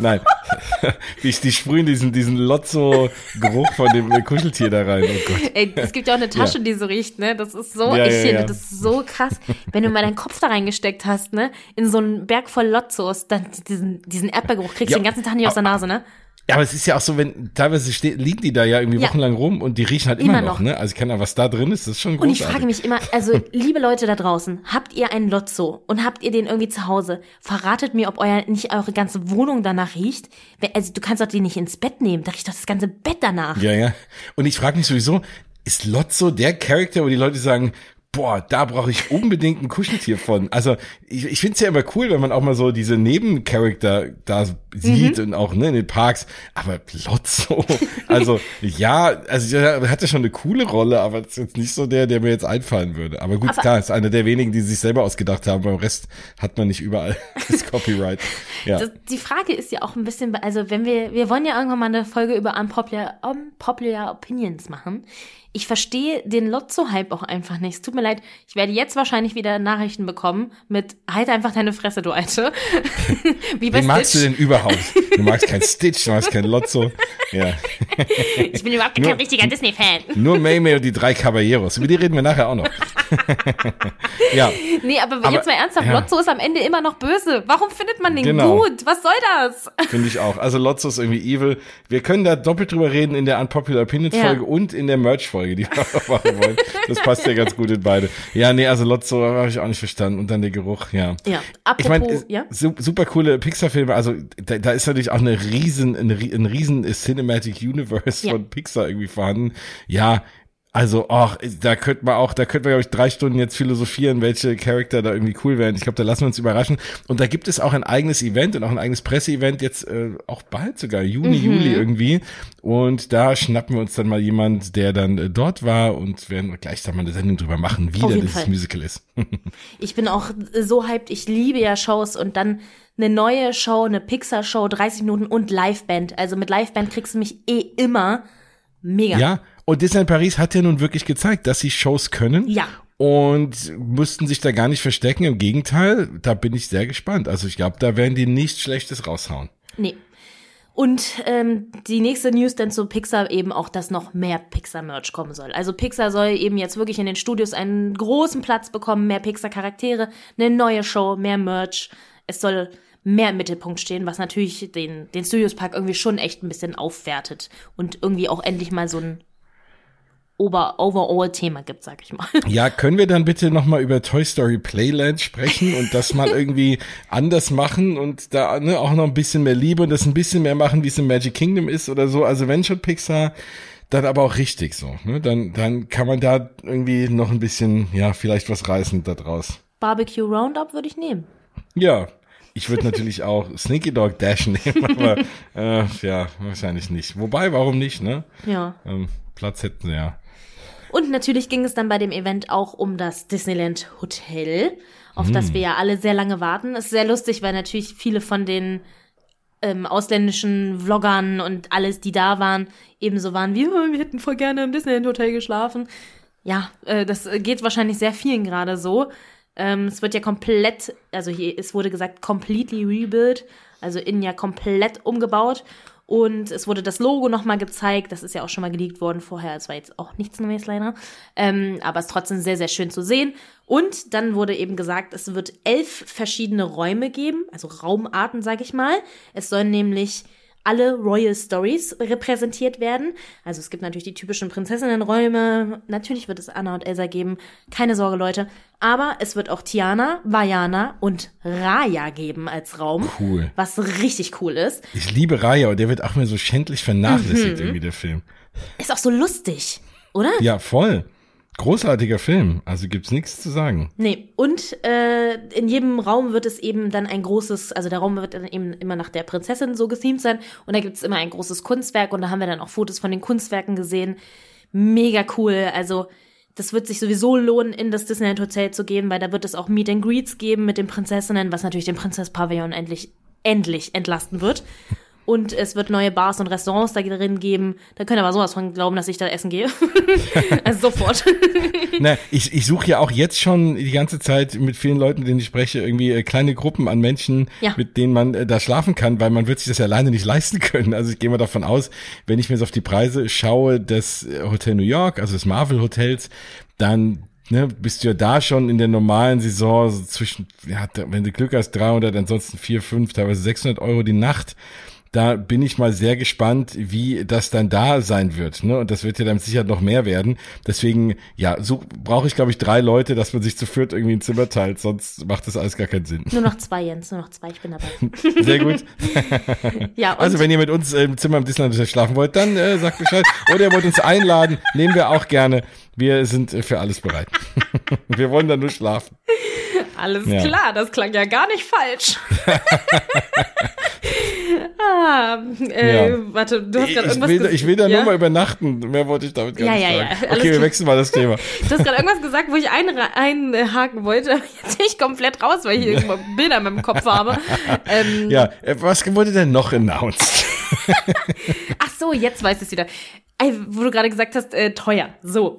Nein. Die, die sprühen diesen, diesen Lotso-Geruch von dem Kuscheltier da rein. Oh Gott. Ey, es gibt ja auch eine Tasche, die so riecht, ne? Das ist so, Ja, ich ja, finde, ja. das ist so krass. Wenn du mal deinen Kopf da reingesteckt hast, ne? In so einen Berg voll Lotzos, dann diesen, diesen Erdbeergeruch kriegst Ja, du den ganzen Tag nicht aus der Nase, ne? Ja, aber es ist ja auch so, wenn teilweise ste liegen die da ja irgendwie Ja. wochenlang rum und die riechen halt immer, Immer noch, noch. ne? Also ich kann ja, was da drin ist, das ist schon Und ich frage mich immer, also liebe Leute da draußen, habt ihr einen Lotso und habt ihr den irgendwie zu Hause? Verratet mir, ob euer nicht eure ganze Wohnung danach riecht. Also du kannst doch den nicht ins Bett nehmen, da riecht doch das ganze Bett danach. Ja, ja. Und ich frage mich sowieso, ist Lotso der Charakter, wo die Leute sagen, boah, da brauche ich unbedingt ein Kuscheltier von. Also ich, ich finde es ja immer cool, wenn man auch mal so diese Nebencharakter da sieht Mhm. und auch ne, in den Parks. Aber Lotso, also ja, also er hat ja schon eine coole Rolle, aber ist jetzt nicht so der, der mir jetzt einfallen würde. Aber gut, Aber- klar, ist einer der wenigen, die sich selber ausgedacht haben. Beim Rest hat man nicht überall das Copyright. Ja. Das, die Frage ist ja auch ein bisschen, also wenn wir, wir wollen ja irgendwann mal eine Folge über unpopular, unpopular Opinions machen. Ich verstehe den Lotso-Hype auch einfach nicht. Es tut mir leid, ich werde jetzt wahrscheinlich wieder Nachrichten bekommen mit halt einfach deine Fresse, du Alte. Wie Wen magst du denn überhaupt? Du magst kein Stitch, du magst kein Lotso. Ja. Ich bin überhaupt kein Nur- richtiger Disney-Fan. Nur May May und die drei Caballeros. Über die reden wir nachher auch noch. ja, Nee, aber, Aber- jetzt mal ernsthaft, ja. Lotso ist am Ende immer noch böse. Warum findet man den Genau. gut? Was soll das? finde ich auch. Also Lotso ist irgendwie evil. Wir können da doppelt drüber reden in der Unpopular Opinions Ja. Folge und in der Merch Folge, die wir machen wollen. Das passt ja ganz gut in beide. Ja, nee, also Lotso habe ich auch nicht verstanden. Und dann der Geruch, ja. Ja, Ich apropos, meine, ja? super coole Pixar-Filme. Also da, da ist natürlich auch eine riesen, ein, ri- ein riesen Cinematic Universe Ja. von Pixar irgendwie vorhanden. Ja, also, ach, da könnte man auch, da könnte man, glaube ich, drei Stunden jetzt philosophieren, welche Charakter da irgendwie cool wären. Ich glaube, da lassen wir uns überraschen. Und da gibt es auch ein eigenes Event und auch ein eigenes Presseevent jetzt äh, auch bald sogar, Juni, Mhm. Juli irgendwie. Und da schnappen wir uns dann mal jemand, der dann äh, dort war und werden gleich da mal eine Sendung drüber machen, wie jeden dieses Fall. Musical ist. Ich bin auch so hyped. Ich liebe ja Shows und dann eine neue Show, eine Pixar-Show, 30 Minuten und Liveband. Also mit Liveband kriegst du mich eh immer mega. Ja, und Disneyland Paris hat ja nun wirklich gezeigt, dass sie Shows können. Ja. Und mussten sich da gar nicht verstecken. Im Gegenteil, da bin ich sehr gespannt. Also ich glaube, da werden die nichts Schlechtes raushauen. Nee. Und ähm, die nächste News dann zu Pixar eben auch, dass noch mehr Pixar-Merch kommen soll. Also Pixar soll eben jetzt wirklich in den Studios einen großen Platz bekommen, mehr Pixar-Charaktere, eine neue Show, mehr Merch. Es soll mehr im Mittelpunkt stehen, was natürlich den, den Studios Park irgendwie schon echt ein bisschen aufwertet und irgendwie auch endlich mal so ein Overall-Thema gibt, sag ich mal. Ja, können wir dann bitte nochmal über Toy Story Playland sprechen und das mal irgendwie anders machen und da ne, auch noch ein bisschen mehr Liebe und das ein bisschen mehr machen, wie es im Magic Kingdom ist oder so. Also wenn schon Pixar, dann aber auch richtig so. Ne? Dann, dann kann man da irgendwie noch ein bisschen, ja, vielleicht was reißen da draus. Barbecue Roundup würde ich nehmen. Ja, ich würde natürlich auch Sneaky Dog Dash nehmen, aber äh, ja, wahrscheinlich nicht. Wobei, warum nicht, ne? Ja. Ähm, Platz hätten sie ja. Und natürlich ging es dann bei dem Event auch um das Disneyland Hotel, auf das wir ja alle sehr lange warten. ist sehr lustig, weil natürlich viele von den ähm, ausländischen Vloggern und alles, die da waren, ebenso waren wie, "Oh, wir hätten voll gerne im Disneyland Hotel geschlafen. Ja, äh, das geht wahrscheinlich sehr vielen gerade so. Ähm, es wird ja komplett, also hier, es wurde gesagt, completely rebuilt, also innen ja komplett umgebaut. Und es wurde das Logo nochmal gezeigt. Das ist ja auch schon mal geleakt worden vorher. Es war jetzt auch nichts Neues leider. Ähm, aber es ist trotzdem sehr, sehr schön zu sehen. Und dann wurde eben gesagt, es wird elf verschiedene Räume geben, also Raumarten, sag ich mal. Es sollen nämlich alle Royal Stories repräsentiert werden. Also es gibt natürlich die typischen Prinzessinnenräume. Natürlich wird es Anna und Elsa geben. Keine Sorge, Leute. Aber es wird auch Tiana, Vajana und Raya geben als Raum. Cool. Was richtig cool ist. Ich liebe Raya und der wird auch mir so schändlich vernachlässigt Mhm. irgendwie, der Film. Ist auch so lustig, oder? Ja, voll. Großartiger Film. Also gibt's nichts zu sagen. Nee, und äh, in jedem Raum wird es eben dann ein großes, also der Raum wird dann eben immer nach der Prinzessin so gethemt sein und da gibt es immer ein großes Kunstwerk und da haben wir dann auch Fotos von den Kunstwerken gesehen. Mega cool, also das wird sich sowieso lohnen, in das Disneyland Hotel zu gehen, weil da wird es auch Meet and Greets geben mit den Prinzessinnen, was natürlich den Prinzess-Pavillon endlich, endlich entlasten wird. Und es wird neue Bars und Restaurants da drin geben. Da könnt ihr aber sowas von glauben, dass ich da essen gehe. also sofort. Na, ich, ich suche ja auch jetzt schon die ganze Zeit mit vielen Leuten, mit denen ich spreche, irgendwie äh, kleine Gruppen an Menschen, Ja. mit denen man äh, da schlafen kann, weil man wird sich das ja alleine nicht leisten können. Also ich gehe mal davon aus, wenn ich mir jetzt auf die Preise schaue des äh, Hotel New York, also des Marvel Hotels, dann ne, bist du ja da schon in der normalen Saison so zwischen, ja, wenn du Glück hast, 300, ansonsten 4, 5, teilweise 600 Euro die Nacht. Da bin ich mal sehr gespannt, wie das dann da sein wird. Ne? Und das wird ja dann sicher noch mehr werden. Deswegen, ja, so brauche ich, glaube ich, drei Leute, dass man sich zu viert irgendwie ein Zimmer teilt, sonst macht das alles gar keinen Sinn. Nur noch zwei, Jens, nur noch zwei, ich bin dabei. Sehr gut. Ja, Also wenn ihr mit uns im Zimmer im Disneyland schlafen wollt, dann äh, sagt Bescheid. Oder ihr wollt uns einladen, nehmen wir auch gerne. Wir sind für alles bereit. wir wollen dann nur schlafen. alles Ja. klar, das klang ja gar nicht falsch. Ah, äh, Ja. warte, du hast gerade irgendwas will, ges- ich will da ja? nur mal übernachten. Mehr wollte ich damit gar Ja, nicht ja, ja. sagen. Alles Okay, wir wechseln mal das Thema. Du hast gerade irgendwas gesagt, wo ich einhaken wollte. Jetzt bin ich komplett raus, weil ich irgendwo Bilder in meinem Kopf habe. Ähm, Ja, äh, was wurde denn noch announced? Ach so, jetzt weiß ich es wieder. Wo du gerade gesagt hast, äh, teuer. So.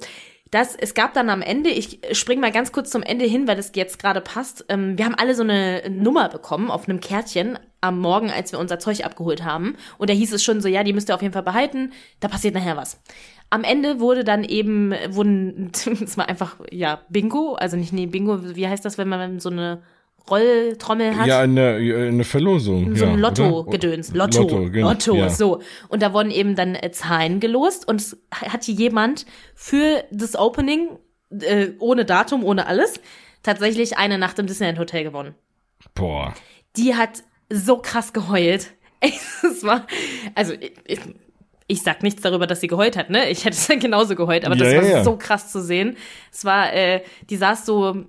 Das, es gab dann am Ende, ich spring mal ganz kurz zum Ende hin, weil das jetzt gerade passt. Ähm, wir haben alle so eine Nummer bekommen auf einem Kärtchen am Morgen, als wir unser Zeug abgeholt haben. Und da hieß es schon so, ja, die müsst ihr auf jeden Fall behalten. Da passiert nachher was. Am Ende wurde dann eben, wurden, es war einfach, ja, Bingo, also nicht, nee, Bingo, wie heißt das, wenn man so eine Rolltrommel hat? Ja, eine, eine Verlosung. so ein? Lotto-Gedöns. Lotto. Lotto, genau, ja. so. Und da wurden eben dann äh, Zahlen gelost und es hat jemand für das Opening, äh, ohne Datum, ohne alles, tatsächlich eine Nacht im Disneyland Hotel gewonnen. Boah. Die hat so krass geheult. Es war, also ich, sag nichts darüber, dass sie geheult hat, ne? Ich hätte es genauso geheult, aber Ja, das war ja. so krass zu sehen. Es war, äh, die saß so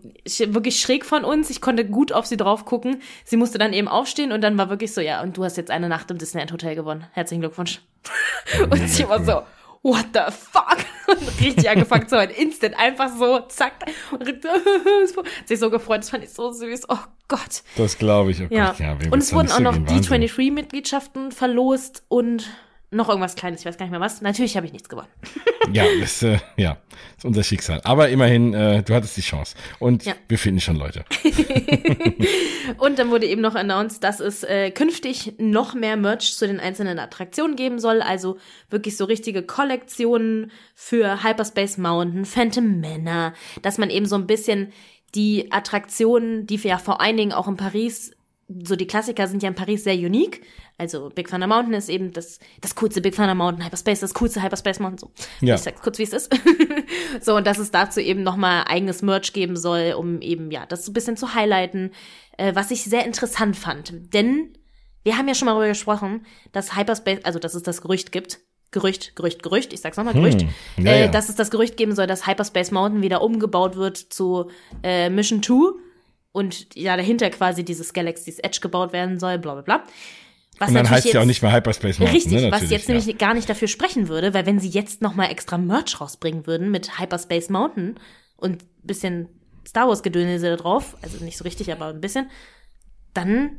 wirklich schräg von uns. Ich konnte gut auf sie drauf gucken. Sie musste dann eben aufstehen und dann war wirklich so, ja, und du hast jetzt eine Nacht im Disneyland Hotel gewonnen. Herzlichen Glückwunsch. und sie war so, what the fuck? Und richtig angefangen zu heulen. Instant, einfach so, zack. Sich so gefreut. Das fand ich so süß. Oh Gott. Das glaube ich. Oh Ja. Gott, ja und es wurden auch noch gehen? Wahnsinn. D23-Mitgliedschaften verlost und noch irgendwas Kleines, ich weiß gar nicht mehr was. Natürlich habe ich nichts gewonnen. Ja, das, äh, ja, ist unser Schicksal. Aber immerhin, äh, du hattest die Chance. Und Ja. wir finden schon Leute. Und dann wurde eben noch announced, dass es äh, künftig noch mehr Merch zu den einzelnen Attraktionen geben soll. Also wirklich so richtige Kollektionen für Hyperspace Mountain, Phantom Manor, dass man eben so ein bisschen die Attraktionen, die ja vor allen Dingen auch in Paris so die Klassiker sind ja in Paris sehr unique. Also Big Thunder Mountain ist eben das, das coolste Big Thunder Mountain, Hyperspace, das coolste Hyperspace Mountain, so. Ja. Ich sag kurz, wie es ist. so, und dass es dazu eben nochmal eigenes Merch geben soll, um eben, ja, das so ein bisschen zu highlighten, äh, was ich sehr interessant fand. Denn wir haben ja schon mal darüber gesprochen, dass Hyperspace, also dass es das Gerücht gibt, Gerücht, Gerücht, Gerücht, ich sag's nochmal, Gerücht, Hm, ja, äh, ja. dass es das Gerücht geben soll, dass Hyperspace Mountain wieder umgebaut wird zu äh, Mission 2 und ja dahinter quasi dieses Galaxy's Edge gebaut werden soll, bla bla bla. Was Und dann heißt es ja auch nicht mehr Hyperspace Mountain. Richtig, ne, was jetzt ja. nämlich gar nicht dafür sprechen würde, weil wenn sie jetzt noch mal extra Merch rausbringen würden mit Hyperspace Mountain und bisschen Star Wars Gedönse da drauf, also nicht so richtig, aber ein bisschen, dann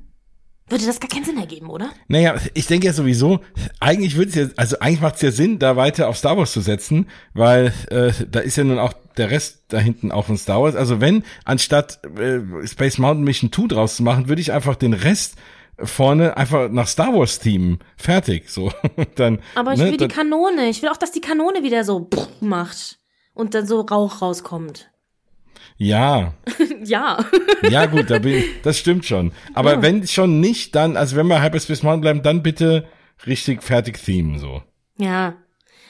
würde das gar keinen Sinn ergeben, oder? Naja, ich denke ja sowieso, eigentlich würde es ja, also eigentlich macht es ja Sinn, da weiter auf Star Wars zu setzen, weil äh, da ist ja nun auch der Rest da hinten auch von Star Wars. Also wenn, anstatt äh, Space Mountain Mission 2 draus zu machen, würde ich einfach den Rest vorne einfach nach Star Wars Team fertig, so. dann, Aber ich ne, will die Kanone. Ich will auch, dass die Kanone wieder so macht und dann so Rauch rauskommt. Ja, ja. ja gut, da bin, das stimmt schon. Aber Ja. wenn schon nicht, dann, also wenn wir Hyperspace Mountain bleiben, dann bitte richtig fertig Theme, so. ja.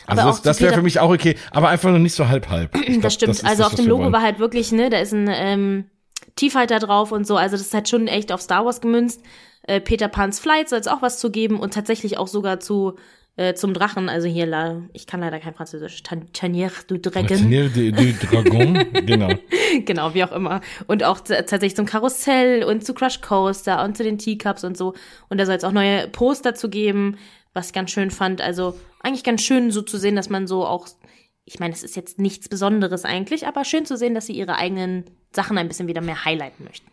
Also Aber das, das wäre für mich auch okay, aber einfach noch nicht so halb halb. Ich glaub, das stimmt. ist also das, auf dem Logo war halt wirklich, ne, da ist ein ähm, T-Fighter drauf und so. Also das ist halt schon echt auf Star Wars gemünzt. Äh, Peter Pan's Flight soll es auch was zu geben und tatsächlich auch sogar zu äh, zum Drachen. Also hier, la, ich kann leider kein Französisch. Tan- Tanier du Dragon. Seigneur du, du Dragon, genau. genau, wie auch immer. Und auch tatsächlich zum Karussell und zu Crush Coaster und zu den Teacups und so. Und da soll es auch neue Poster zu geben, was ich ganz schön fand. Also eigentlich ganz schön so zu sehen, dass man so auch, ich meine, es ist jetzt nichts Besonderes eigentlich, aber schön zu sehen, dass sie ihre eigenen Sachen ein bisschen wieder mehr highlighten möchten.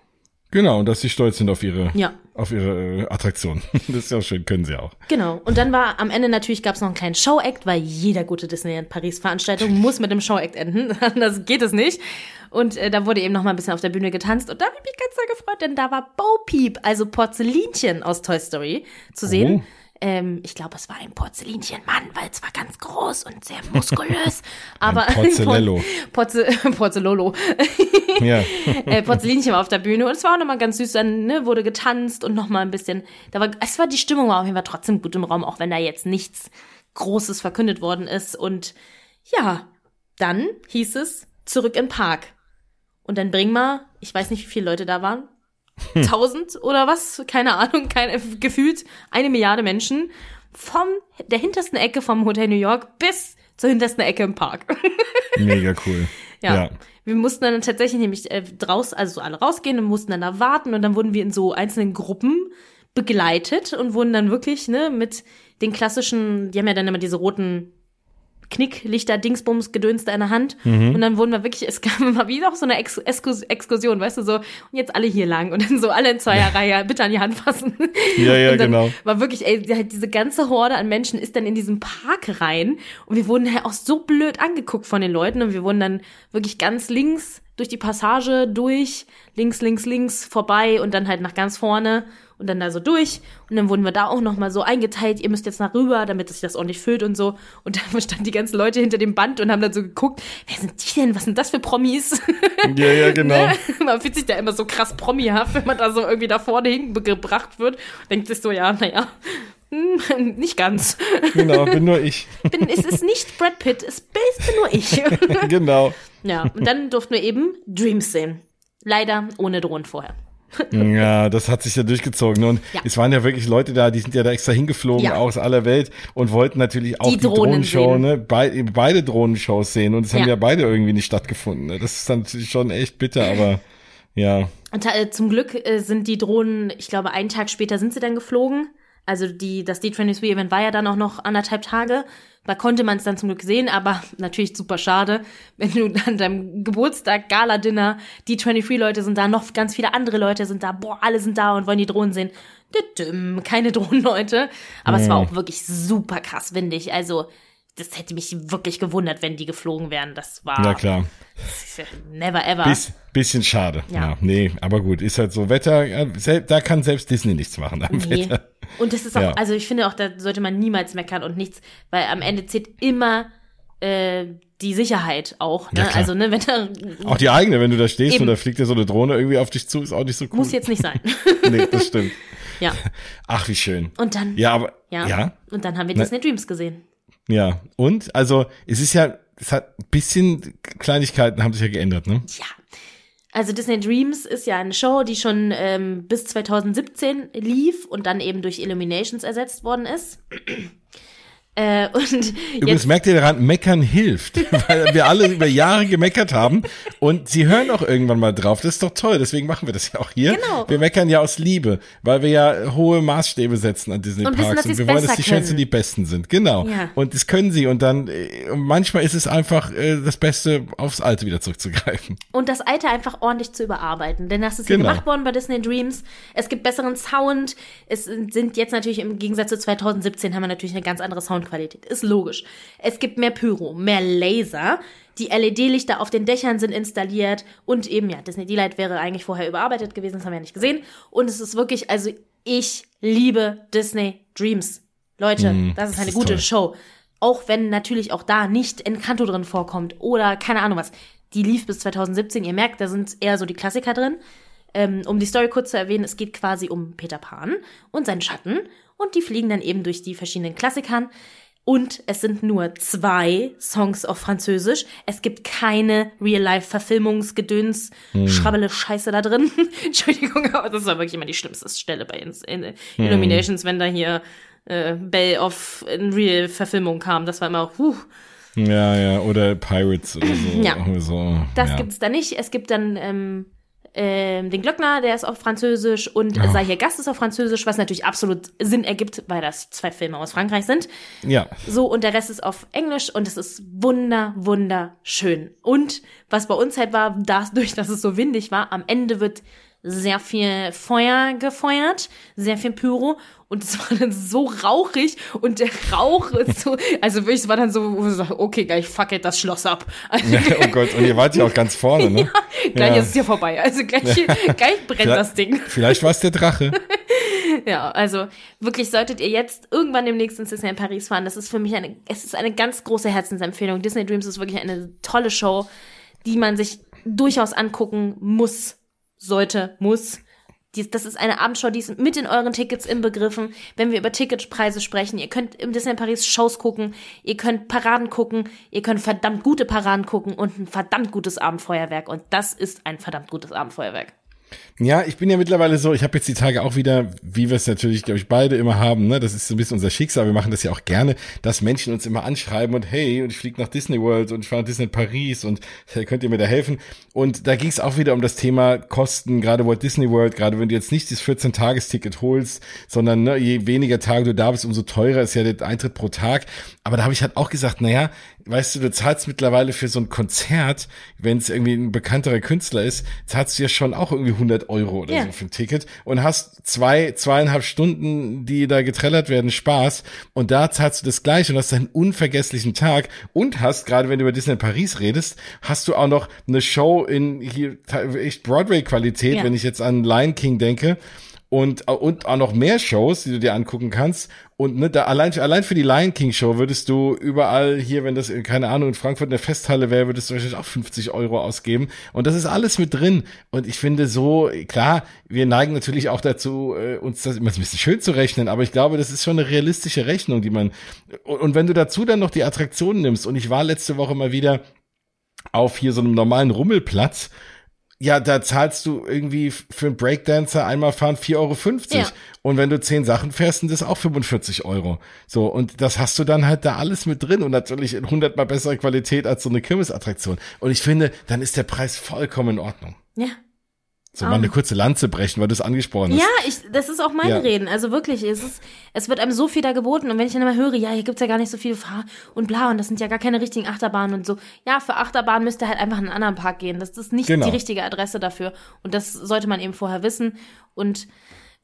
Genau, und dass sie stolz sind auf ihre, Ja. auf ihre äh, Attraktion. Das ist ja schön, können sie auch. Genau. Und dann war am Ende natürlich gab es noch einen kleinen Show-Act, weil jeder gute Disneyland Paris Veranstaltung muss mit einem Show-Act enden. Anders geht es nicht. Und äh, da wurde eben noch mal ein bisschen auf der Bühne getanzt. Und da habe ich mich ganz sehr gefreut, denn da war Bo Peep, also Porzellinchen aus Toy Story, zu sehen. Oh. Ähm, ich glaube, es war ein Porzellinchenmann, weil es war ganz groß und sehr muskulös. aber Porzellello. Porze Porzellolo. Ja. äh, Porzellinchen war auf der Bühne und es war auch nochmal ganz süß, dann ne, wurde getanzt und nochmal ein bisschen, da war, es war, die Stimmung war auf jeden Fall trotzdem gut im Raum, auch wenn da jetzt nichts Großes verkündet worden ist und ja, dann hieß es zurück im Park und dann bring mal, ich weiß nicht, wie viele Leute da waren, tausend oder was, keine Ahnung, keine, gefühlt eine Milliarde Menschen vom der hintersten Ecke vom Hotel New York bis zur hintersten Ecke im Park. Mega cool. Ja. Ja. Wir mussten dann tatsächlich nämlich äh, draus, also so alle rausgehen und mussten dann da warten und dann wurden wir in so einzelnen Gruppen begleitet und wurden dann wirklich, ne, mit den klassischen, die haben ja dann immer diese roten Knicklichter, Dingsbums, Gedöns da in der Hand. Mhm. Und dann wurden wir wirklich, es gab immer wie auch so eine Ex Exkurs Exkursion, weißt du, so, und jetzt alle hier lang und dann so alle in Zweierreihe, bitte an die Hand fassen. Ja, ja, genau. War wirklich, ey, halt diese ganze Horde an Menschen ist dann in diesen Park rein und wir wurden halt auch so blöd angeguckt von den Leuten und wir wurden dann wirklich ganz links durch die Passage durch, links, links, links vorbei und dann halt nach ganz vorne und dann da so durch und dann wurden wir da auch noch mal so eingeteilt, ihr müsst jetzt nach rüber, damit sich das ordentlich füllt und so und dann standen die ganzen Leute hinter dem Band und haben dann so geguckt, wer sind die denn, was sind das für Promis? Ja, ja, genau. Ne? Man fühlt sich da immer so krass promihaft, wenn man da so irgendwie da vorne hingebracht wird. Denkt sich so, ja, naja, hm, nicht ganz. Genau, bin nur ich. Bin, es ist nicht Brad Pitt, es bin nur ich. genau. ja, und dann durften wir eben Dreams sehen. Leider ohne Drohnen vorher. Ja, das hat sich ja durchgezogen. Und Ja. es waren ja wirklich Leute da, die sind ja da extra hingeflogen Ja. aus aller Welt und wollten natürlich auch Die die, Drohnen Drohnenshow, sehen. ne? Be beide Drohnenshows sehen. Und es haben Ja. ja beide irgendwie nicht stattgefunden. Ne? Das ist dann natürlich schon echt bitter, aber ja. Und äh, zum Glück äh, sind die Drohnen, ich glaube, einen Tag später sind sie dann geflogen. Also die, das D23-Event war ja dann auch noch anderthalb Tage. Da konnte man es dann zum Glück sehen, aber natürlich super schade, wenn du an deinem Geburtstag, Gala-Dinner, die 23-Leute sind da, noch ganz viele andere Leute sind da, boah, alle sind da und wollen die Drohnen sehen. Keine Drohnenleute. Aber es war auch wirklich super krass windig. Also, das hätte mich wirklich gewundert, wenn die geflogen wären. Das war Ja, klar. never ever. Biss, bisschen schade. Ja. Ja. nee, aber gut, ist halt so Wetter, da kann selbst Disney nichts machen am Nee. Wetter. Und das ist auch, Ja. also ich finde auch, da sollte man niemals meckern und nichts, weil am Ende zählt immer äh, die Sicherheit auch. Ne? Ja, also, ne, wenn da Auch die eigene, wenn du da stehst Eben. und da fliegt dir so eine Drohne irgendwie auf dich zu, ist auch nicht so cool. muss jetzt nicht sein. nee, das stimmt. ja. Ach, wie schön. Und dann, Ja, aber, ja. ja, Und dann haben wir Ne- Disney Dreams gesehen. Ja. Und, also, es ist ja, es hat ein bisschen Kleinigkeiten haben sich ja geändert, ne? Ja. Also Disney Dreams ist ja eine Show, die schon ähm, bis 2017 lief und dann eben durch Illuminations ersetzt worden ist. Äh, Übrigens merkt ihr daran, meckern hilft, weil wir alle über Jahre gemeckert haben und sie hören auch irgendwann mal drauf. Das ist doch toll, deswegen machen wir das ja auch hier. Genau. Wir meckern ja aus Liebe, weil wir ja hohe Maßstäbe setzen an Disney Und wissen, Parks dass und wir wollen, dass die schönsten können. die besten sind. Genau. Ja. Und das können sie und dann äh, und manchmal ist es einfach äh, das Beste, aufs Alte wieder zurückzugreifen. und das Alte einfach ordentlich zu überarbeiten. Denn das ist hier Genau. gemacht worden bei Disney Dreams. Es gibt besseren Sound. Es sind jetzt natürlich im Gegensatz zu 2017 haben wir natürlich eine ganz andere Soundqualität. Ist logisch. Es gibt mehr Pyro, mehr Laser. Die LED-Lichter auf den Dächern sind installiert und eben, ja, Disney D-Light wäre eigentlich vorher überarbeitet gewesen, das haben wir ja nicht gesehen. Und es ist wirklich, also ich liebe Disney Dreams. Leute, Mm, das ist das eine ist gute toll. Show. Auch wenn natürlich auch da nicht Encanto drin vorkommt oder keine Ahnung was. Die lief bis 2017. Ihr merkt, da sind eher so die Klassiker drin. Ähm, um die Story kurz zu erwähnen, es geht quasi um Peter Pan und seinen Schatten. Und die fliegen dann eben durch die verschiedenen Klassikern. Und es sind nur zwei Songs auf Französisch. Es gibt keine Real-Life-Verfilmungsgedöns, schrabbele Scheiße da drin. Entschuldigung, aber das war wirklich immer die schlimmste Stelle bei Ins- in Illuminations, wenn da hier äh, Bell of in Real-Verfilmung kam. Das war immer, huh, Ja, ja, oder Pirates oder so. Ja. so das ja. gibt's da nicht. Es gibt dann ähm, ähm, den Glöckner, der ist auf Französisch und sei hier Gast ist auf Französisch, was natürlich absolut Sinn ergibt, weil das zwei Filme aus Frankreich sind. Ja, So, und der Rest ist auf Englisch und es ist wunder, wunderschön. Und was bei uns halt war, dadurch, dass es so windig war, am Ende wird sehr viel Feuer gefeuert, sehr viel Pyro und es war dann so rauchig und der Rauch ist so, also wirklich, es war dann so, okay, gleich fuck it, das Schloss ab. Also, oh Gott, und ihr wart ja auch ganz vorne, ne? gleich Ja. ist es hier vorbei, also gleich, gleich brennt das Ding. Vielleicht war es der Drache. Ja, also wirklich solltet ihr jetzt irgendwann demnächst ins Disney in Paris fahren. Das ist für mich eine, es ist eine ganz große Herzensempfehlung. Disney Dreams ist wirklich eine tolle Show, die man sich durchaus angucken muss, sollte, muss. Dies, das ist eine Abendshow, die ist mit in euren Tickets inbegriffen. Wenn wir über Ticketpreise sprechen, ihr könnt im Disney Paris Shows gucken, ihr könnt Paraden gucken, ihr könnt verdammt gute Paraden gucken und ein verdammt gutes Abendfeuerwerk. Und das ist ein verdammt gutes Abendfeuerwerk. Ja, ich bin ja mittlerweile so, ich habe jetzt die Tage auch wieder, wie wir es natürlich, glaube ich, beide immer haben, ne, das ist so ein bisschen unser Schicksal, wir machen das ja auch gerne, dass Menschen uns immer anschreiben und hey, und ich fliege nach Disney World und ich fahre nach Disney Paris und könnt ihr mir da helfen? Und da ging es auch wieder um das Thema Kosten, gerade Walt Disney World, gerade wenn du jetzt nicht das 14-Tages-Ticket holst, sondern ne, je weniger Tage du da bist, umso teurer ist ja der Eintritt pro Tag. Aber da habe ich halt auch gesagt, naja, weißt du, du zahlst mittlerweile für so ein Konzert, wenn es irgendwie ein bekannterer Künstler ist, zahlst du ja schon auch irgendwie 100 Euro oder Ja. so für ein Ticket und hast zwei, zweieinhalb Stunden, die da getrellert werden, Spaß und da zahlst du das gleiche und hast einen unvergesslichen Tag und hast, gerade wenn du über Disney Paris redest, hast du auch noch eine Show in hier echt Broadway-Qualität, Ja. wenn ich jetzt an Lion King denke und, und auch noch mehr Shows, die du dir angucken kannst. Und ne, da allein, allein für die Lion King Show würdest du überall hier, wenn das, äh, keine Ahnung, in Frankfurt in der Festhalle wäre, würdest du wahrscheinlich auch 50 Euro ausgeben. Und das ist alles mit drin. Und ich finde so, klar, wir neigen natürlich auch dazu, äh, uns das immer ein bisschen schön zu rechnen, aber ich glaube, das ist schon eine realistische Rechnung, die man, und wenn du dazu dann noch die Attraktionen nimmst, und ich war letzte Woche mal wieder auf hier so einem normalen Rummelplatz, ja, da zahlst du irgendwie für einen Breakdancer einmal fahren 4,50 Euro. Ja. Und wenn du zehn Sachen fährst, sind das auch 45 Euro. So, und das hast du dann halt da alles mit drin und natürlich in hundertmal bessere Qualität als so eine Kirmesattraktion. Und ich finde, dann ist der Preis vollkommen in Ordnung. Ja. So mal eine kurze Lanze brechen, weil du es angesprochen hast. Ja, ich, das ist auch meine Ja. Reden. Also wirklich, es ist, es wird einem so viel da geboten. Und wenn ich dann immer höre, ja, hier gibt's ja gar nicht so viel Fahr und bla, und das sind ja gar keine richtigen Achterbahnen und so. Ja, für Achterbahnen müsst ihr halt einfach in einen anderen Park gehen. Das ist nicht Genau. die richtige Adresse dafür. Und das sollte man eben vorher wissen. Und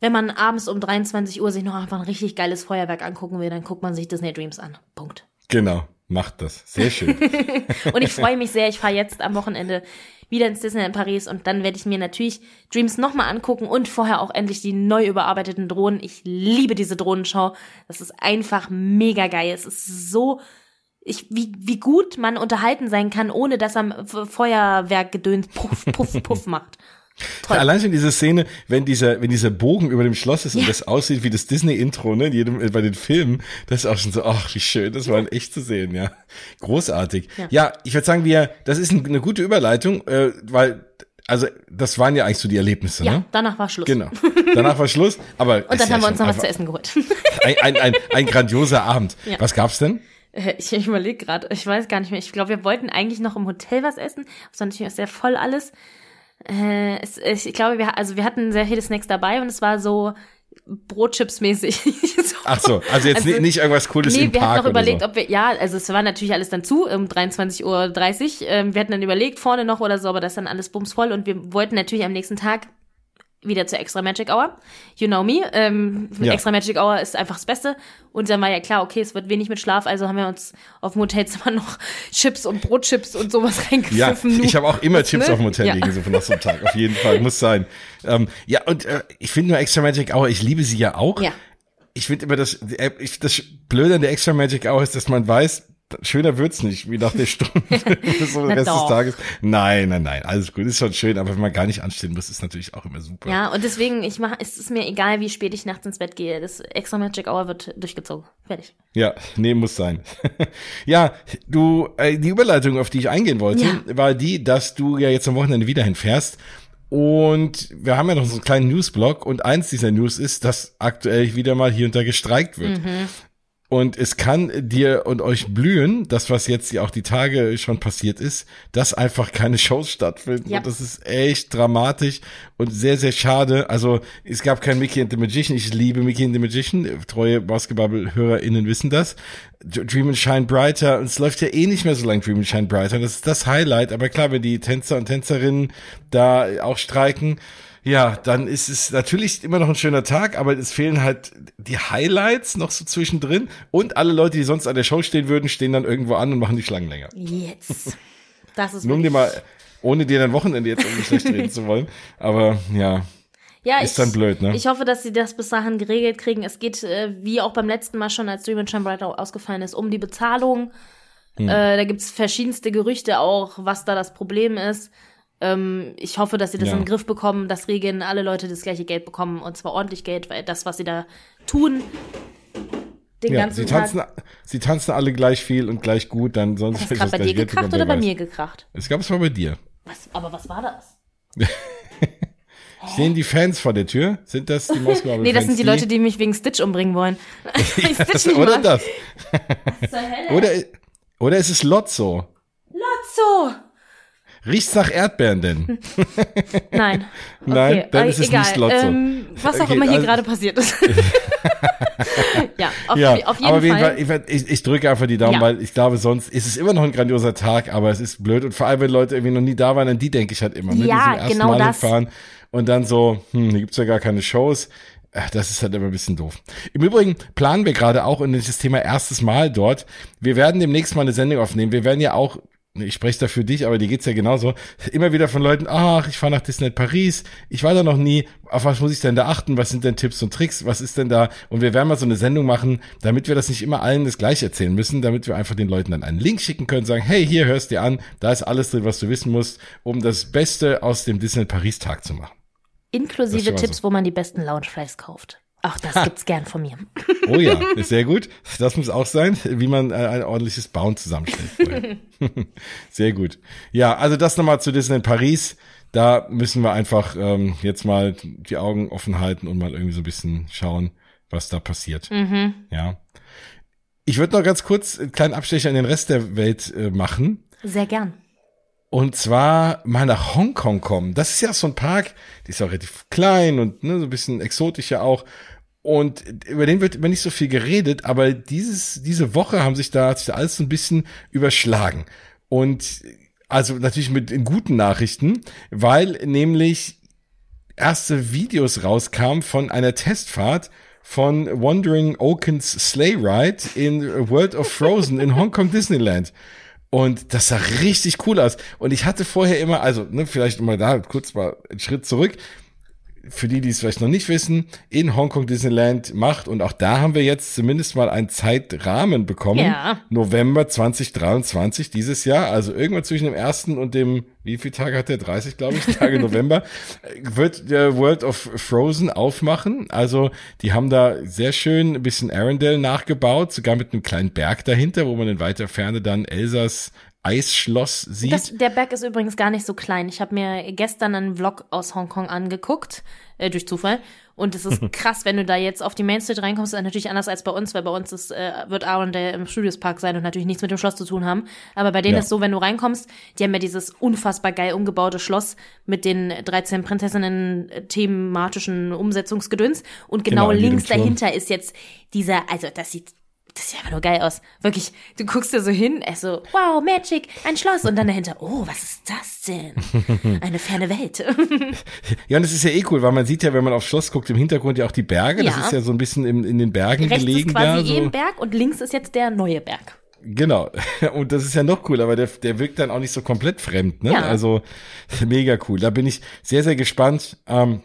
wenn man abends um 23 Uhr sich noch einfach ein richtig geiles Feuerwerk angucken will, dann guckt man sich Disney Dreams an. Punkt. Genau, macht das. Sehr schön. Und ich freue mich sehr. Ich fahre jetzt am Wochenende wieder ins Disneyland Paris und dann werde ich mir natürlich Dreams nochmal angucken und vorher auch endlich die neu überarbeiteten Drohnen. Ich liebe diese Drohnenshow. Das ist einfach mega geil. Es ist so ich, wie, wie gut man unterhalten sein kann, ohne dass er Feuerwerkgedöns puff, puff, puff macht. Toll. Allein schon diese Szene, wenn dieser, wenn dieser Bogen über dem Schloss ist ja. und das aussieht wie das Disney-Intro, ne, in jedem, bei den Filmen, das ist auch schon so, ach, wie schön, das war echt zu sehen, ja. Großartig. Ja, ja ich würde sagen, wir, das ist eine gute Überleitung, äh, weil also das waren ja eigentlich so die Erlebnisse, ja, ne? danach war Schluss. Genau, danach war Schluss. Aber und dann haben wir uns noch was zu essen geholt. Ein, ein, ein, ein grandioser Abend. Ja. Was gab's denn? Äh, ich, ich überlege gerade, ich weiß gar nicht mehr. Ich glaube, wir wollten eigentlich noch im Hotel was essen. War natürlich auch sehr voll alles. Äh, es, ich glaube, wir, also wir hatten sehr viele Snacks dabei und es war so Brotchips-mäßig. so. Ach so, also jetzt also, nicht irgendwas Cooles nee, im Park wir hatten noch überlegt, so. ob wir, ja, also es war natürlich alles dann zu, um 23.30 Uhr. Ähm, wir hatten dann überlegt, vorne noch oder so, aber das ist dann alles bumsvoll und wir wollten natürlich am nächsten Tag wieder zur Extra Magic Hour. You know me. Ähm, ja. Extra Magic Hour ist einfach das Beste. Und dann war ja klar, okay, es wird wenig mit Schlaf, also haben wir uns auf dem Hotelzimmer noch Chips und Brotchips und sowas reingepfiffen. Ja, ich habe auch immer Chips ne? auf dem Hotel ja. liegen, so von nach so einem Tag. Auf jeden Fall, muss sein. Ähm, ja, und äh, ich finde nur Extra Magic Hour, ich liebe sie ja auch. Ja. Ich finde immer das, äh, das Blöde an der Extra Magic Hour ist, dass man weiß, schöner wird's nicht, wie nach der Stunde bis zum Rest doch. des Tages. Nein, nein, nein, alles gut, ist schon schön, aber wenn man gar nicht anstehen muss, ist natürlich auch immer super. Ja, und deswegen, ich mache, es ist mir egal, wie spät ich nachts ins Bett gehe. Das Extra Magic Hour wird durchgezogen. Fertig. Ja, nee, muss sein. ja, du, äh, die Überleitung, auf die ich eingehen wollte, ja. war die, dass du ja jetzt am Wochenende wieder hinfährst. Und wir haben ja noch so einen kleinen Newsblog und eins dieser News ist, dass aktuell wieder mal hier und da gestreikt wird. Mhm. Und es kann dir und euch blühen, das was jetzt ja auch die Tage schon passiert ist, dass einfach keine Shows stattfinden. Ja. Und das ist echt dramatisch und sehr, sehr schade. Also es gab kein Mickey and the Magician. Ich liebe Mickey and the Magician. Treue Basketball-HörerInnen wissen das. Dream and Shine Brighter. Und es läuft ja eh nicht mehr so lange Dream and Shine Brighter. Das ist das Highlight. Aber klar, wenn die Tänzer und Tänzerinnen da auch streiken, ja, dann ist es natürlich immer noch ein schöner Tag, aber es fehlen halt die Highlights noch so zwischendrin und alle Leute, die sonst an der Show stehen würden, stehen dann irgendwo an und machen die Schlangen länger. Jetzt. Das ist Nur um dir mal, ohne dir dein Wochenende jetzt irgendwie schlecht reden zu wollen, aber ja. Ja, ist ich, dann blöd, ne? Ich hoffe, dass sie das bis dahin geregelt kriegen. Es geht, äh, wie auch beim letzten Mal schon, als Dream and Brighter ausgefallen ist, um die Bezahlung. Hm. Äh, da gibt's verschiedenste Gerüchte auch, was da das Problem ist. Ähm, ich hoffe, dass sie das ja. in den Griff bekommen, dass Regen alle Leute das gleiche Geld bekommen und zwar ordentlich Geld, weil das, was sie da tun, den ja, ganzen sie tanzen, Tag. Sie tanzen alle gleich viel und gleich gut, dann sonst Hast du gerade bei dir gekracht oder bei mir gekracht? Ich glaube, es war bei dir. Was, aber was war das? Stehen die Fans vor der Tür? Sind das die Moskauer Nee, das sind die, die Leute, die mich wegen Stitch umbringen wollen. ja, oder das. oder, oder ist es Lotso? Lotso! Riecht's nach Erdbeeren denn? Nein. Nein, okay. dann ist es Egal. nicht Lotso. Ähm, was auch okay, immer hier also, gerade passiert ist. ja, auf, ja, auf jeden aber Fall. Fall ich, ich drücke einfach die Daumen, ja. weil ich glaube, sonst ist es immer noch ein grandioser Tag, aber es ist blöd. Und vor allem, wenn Leute irgendwie noch nie da waren, an die denke ich halt immer. Ne? Ja, die genau Mal das. Fahren und dann so, hm, hier gibt's ja gar keine Shows. Das ist halt immer ein bisschen doof. Im Übrigen planen wir gerade auch in das Thema erstes Mal dort. Wir werden demnächst mal eine Sendung aufnehmen. Wir werden ja auch ich spreche da für dich, aber dir geht's ja genauso, immer wieder von Leuten, ach, ich fahre nach Disneyland Paris, ich war da noch nie, auf was muss ich denn da achten, was sind denn Tipps und Tricks, was ist denn da? Und wir werden mal so eine Sendung machen, damit wir das nicht immer allen das gleiche erzählen müssen, damit wir einfach den Leuten dann einen Link schicken können, sagen, hey, hier hörst dir an, da ist alles drin, was du wissen musst, um das Beste aus dem Disneyland Paris Tag zu machen. Inklusive Tipps, so. wo man die besten Lounge-Flies kauft. Ach, das gibt's gern von mir. Oh ja, ist sehr gut. Das muss auch sein, wie man äh, ein ordentliches Bauen zusammenstellt. sehr gut. Ja, also das nochmal zu Disney in Paris. Da müssen wir einfach ähm, jetzt mal die Augen offen halten und mal irgendwie so ein bisschen schauen, was da passiert. Mhm. Ja. Ich würde noch ganz kurz einen kleinen Abstecher in den Rest der Welt äh, machen. Sehr gern. Und zwar mal nach Hongkong kommen. Das ist ja so ein Park, die ist auch relativ klein und ne, so ein bisschen exotischer auch. Und über den wird immer nicht so viel geredet, aber dieses, diese Woche haben sich da, hat sich da alles so ein bisschen überschlagen. Und also natürlich mit guten Nachrichten, weil nämlich erste Videos rauskamen von einer Testfahrt von Wandering Oakens Sleigh Ride in World of Frozen in Hong Kong Disneyland. Und das sah richtig cool aus. Und ich hatte vorher immer, also ne, vielleicht mal da kurz mal einen Schritt zurück für die, die es vielleicht noch nicht wissen, in Hongkong Disneyland macht. Und auch da haben wir jetzt zumindest mal einen Zeitrahmen bekommen. Ja. November 2023 dieses Jahr. Also irgendwann zwischen dem ersten und dem, wie viele Tage hat der? 30, glaube ich, Tage November, wird der World of Frozen aufmachen. Also die haben da sehr schön ein bisschen Arendelle nachgebaut, sogar mit einem kleinen Berg dahinter, wo man in weiter Ferne dann Elsas Eisschloss sieht. Das, der Berg ist übrigens gar nicht so klein. Ich habe mir gestern einen Vlog aus Hongkong angeguckt, äh, durch Zufall. Und es ist krass, wenn du da jetzt auf die Main Street reinkommst, ist natürlich anders als bei uns, weil bei uns ist, äh, wird Arendelle im Studios Park sein und natürlich nichts mit dem Schloss zu tun haben. Aber bei denen Ja. ist so, wenn du reinkommst, die haben ja dieses unfassbar geil umgebaute Schloss mit den 13 Prinzessinnen äh, thematischen Umsetzungsgedöns. Und genau, Genau, links dahinter ist jetzt dieser, also das sieht das sieht einfach nur geil aus. Wirklich, du guckst da so hin, er so, wow, Magic, ein Schloss. Und dann dahinter, oh, was ist das denn? Eine ferne Welt. Ja, und das ist ja eh cool, weil man sieht ja, wenn man aufs Schloss guckt, im Hintergrund ja auch die Berge. Das Ja. ist ja so ein bisschen in, in den Bergen Rechts gelegen ist quasi da. eh So. ein Berg und links ist jetzt der neue Berg. Genau. Und das ist ja noch cool, aber der, der wirkt dann auch nicht so komplett fremd, ne? Ja. Also mega cool. Da bin ich sehr, sehr gespannt. Ähm,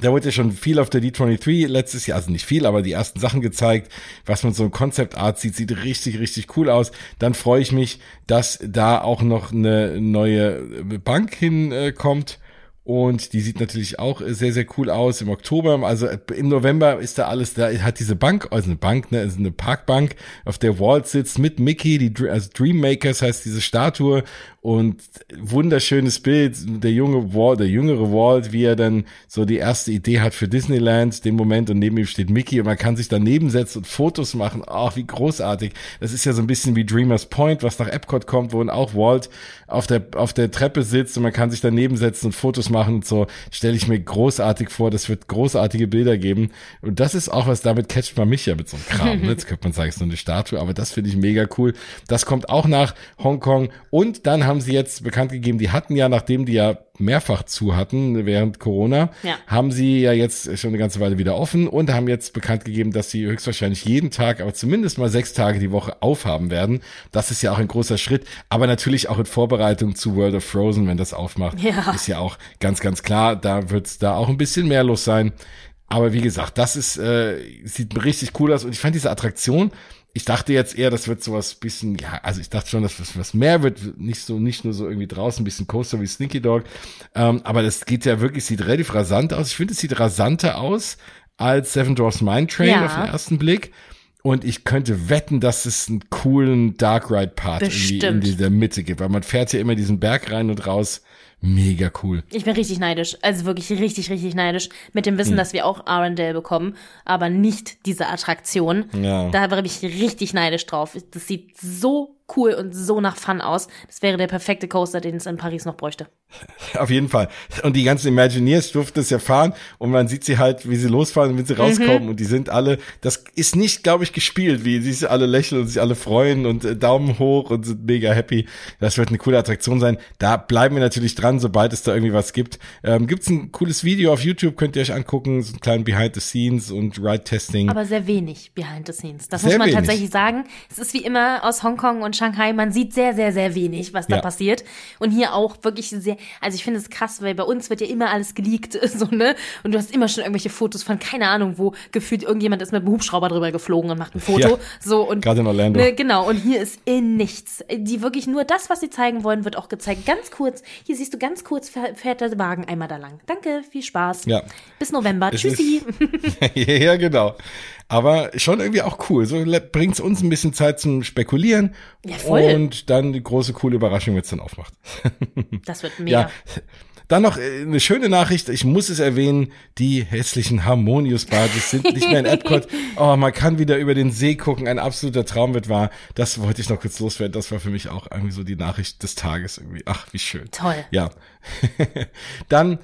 da wurde ja schon viel auf der D23 letztes Jahr, also nicht viel, aber die ersten Sachen gezeigt, was man so im Concept Art sieht, sieht richtig, richtig cool aus. Dann freue ich mich, dass da auch noch eine neue Bank hinkommt. Und die sieht natürlich auch sehr, sehr cool aus im Oktober. Also im November ist da alles, da hat diese Bank, also eine Bank, ne, also eine Parkbank, auf der Walt sitzt mit Mickey, die also Dreammakers heißt diese Statue und wunderschönes Bild, der junge Walt, der jüngere Walt, wie er dann so die erste Idee hat für Disneyland, den Moment und neben ihm steht Mickey und man kann sich daneben setzen und Fotos machen. Ach, wie großartig. Das ist ja so ein bisschen wie Dreamers Point, was nach Epcot kommt, wo dann auch Walt auf der, auf der Treppe sitzt und man kann sich daneben setzen und Fotos machen und so. Stelle ich mir großartig vor. Das wird großartige Bilder geben. Und das ist auch was, damit catcht man mich ja mit so einem Kram. ne? Jetzt könnte man sagen, es ist nur eine Statue, aber das finde ich mega cool. Das kommt auch nach Hongkong. Und dann haben sie jetzt bekannt gegeben, die hatten ja, nachdem die ja mehrfach zu hatten während Corona, Ja. haben sie ja jetzt schon eine ganze Weile wieder offen und haben jetzt bekannt gegeben, dass sie höchstwahrscheinlich jeden Tag, aber zumindest mal sechs Tage die Woche aufhaben werden. Das ist ja auch ein großer Schritt, aber natürlich auch in Vorbereitung zu World of Frozen, wenn das aufmacht, Ja. ist ja auch ganz, ganz klar, da wird es da auch ein bisschen mehr los sein. Aber wie gesagt, das ist, äh, sieht richtig cool aus und ich fand diese Attraktion, ich dachte jetzt eher, das wird sowas bisschen, ja, also ich dachte schon, dass das was mehr wird, nicht so, nicht nur so irgendwie draußen ein bisschen Coaster wie Sneaky Dog, ähm, aber das geht ja wirklich, sieht relativ rasant aus. Ich finde, es sieht rasanter aus als Seven Dwarfs Mine Train Ja. auf den ersten Blick. Und ich könnte wetten, dass es einen coolen Dark Ride Part irgendwie in dieser Mitte gibt, weil man fährt ja immer diesen Berg rein und raus. Mega cool. Ich bin richtig neidisch. Also wirklich richtig, richtig neidisch. Mit dem Wissen, Hm. dass wir auch Arendelle bekommen, aber nicht diese Attraktion. Ja. Da bin ich richtig neidisch drauf. Das sieht so cool und so nach Fun aus. Das wäre der perfekte Coaster, den es in Paris noch bräuchte. Auf jeden Fall. Und die ganzen Imagineers durften es ja fahren und man sieht sie halt, wie sie losfahren und wenn sie rauskommen und die sind alle, das ist nicht, glaube ich, gespielt, wie sie sich alle lächeln und sich alle freuen und äh, Daumen hoch und sind mega happy. Das wird eine coole Attraktion sein. Da bleiben wir natürlich dran, sobald es da irgendwie was gibt. Ähm, gibt's ein cooles Video auf YouTube, könnt ihr euch angucken, so einen kleinen Behind the Scenes und Ride Testing. Aber sehr wenig behind the scenes. Das Sehr muss man wenig. tatsächlich sagen. Es ist wie immer aus Hongkong und Shanghai. Man sieht sehr, sehr, sehr wenig, was da Ja. passiert. Und hier auch wirklich sehr, also ich finde es krass, weil bei uns wird ja immer alles geleakt, so, ne? Und du hast immer schon irgendwelche Fotos von keine Ahnung, wo gefühlt irgendjemand ist mit dem Hubschrauber drüber geflogen und macht ein Foto. Ja. So und Gerade in Orlando. Ne, genau, und hier ist in nichts. Die wirklich nur das, was sie zeigen wollen, wird auch gezeigt. Ganz kurz, hier siehst du ganz kurz, fähr- fährt der Wagen einmal da lang. Danke, viel Spaß. Ja. Bis November. Es Tschüssi. ja, genau. Aber schon irgendwie auch cool. So bringt's uns ein bisschen Zeit zum Spekulieren. Ja, voll. Und dann die große, coole Überraschung, wenn es dann aufmacht. Das wird mega. Ja. Dann noch äh, eine schöne Nachricht, ich muss es erwähnen, die hässlichen Harmonius-Badges sind nicht mehr in Epcot. Oh, man kann wieder über den See gucken, ein absoluter Traum wird wahr. Das wollte ich noch kurz loswerden, das war für mich auch irgendwie so die Nachricht des Tages irgendwie. Ach, wie schön. Toll. Ja. Dann,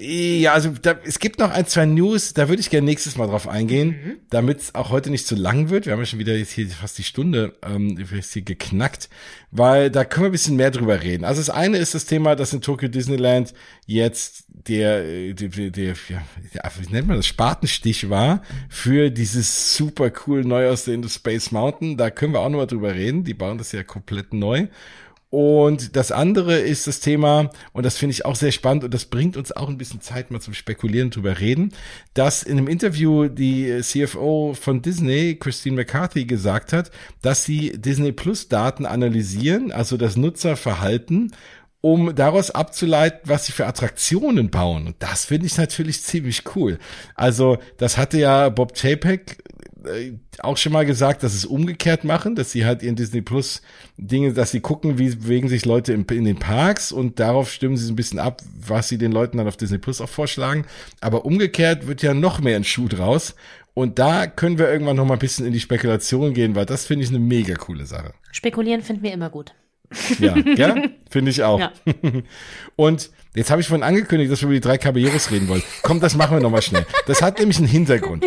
ja, also da, es gibt noch ein, zwei News, da würde ich gerne nächstes Mal drauf eingehen, damit es auch heute nicht zu lang wird. Wir haben ja schon wieder jetzt hier fast die Stunde ähm, hier geknackt, weil da können wir ein bisschen mehr drüber reden. Also das eine ist das Thema, dass in Tokyo Disneyland jetzt der, äh, der, der, der ja, wie nennt man das, Spatenstich war für dieses super cool neu aussehende Space Mountain. Da können wir auch nochmal drüber reden. Die bauen das ja komplett neu. Und das andere ist das Thema, und das finde ich auch sehr spannend, und das bringt uns auch ein bisschen Zeit, mal zum Spekulieren drüber reden, dass in einem Interview die CFO von Disney, Christine McCarthy, gesagt hat, dass sie Disney Plus Daten analysieren, also das Nutzerverhalten, um daraus abzuleiten, was sie für Attraktionen bauen. Und das finde ich natürlich ziemlich cool. Also, das hatte ja Bob Chapek auch schon mal gesagt, dass es umgekehrt machen, dass sie halt ihren Disney Plus Dinge, dass sie gucken, wie bewegen sich Leute in, in den Parks und darauf stimmen sie so ein bisschen ab, was sie den Leuten dann auf Disney Plus auch vorschlagen. Aber umgekehrt wird ja noch mehr ein Schuh draus. Und da können wir irgendwann noch mal ein bisschen in die Spekulation gehen, weil das finde ich eine mega coole Sache. Spekulieren finden wir immer gut. Ja, ja, finde ich auch. Ja. Und jetzt habe ich vorhin angekündigt, dass wir über die drei Caballeros reden wollen. Komm, das machen wir noch mal schnell. Das hat nämlich einen Hintergrund.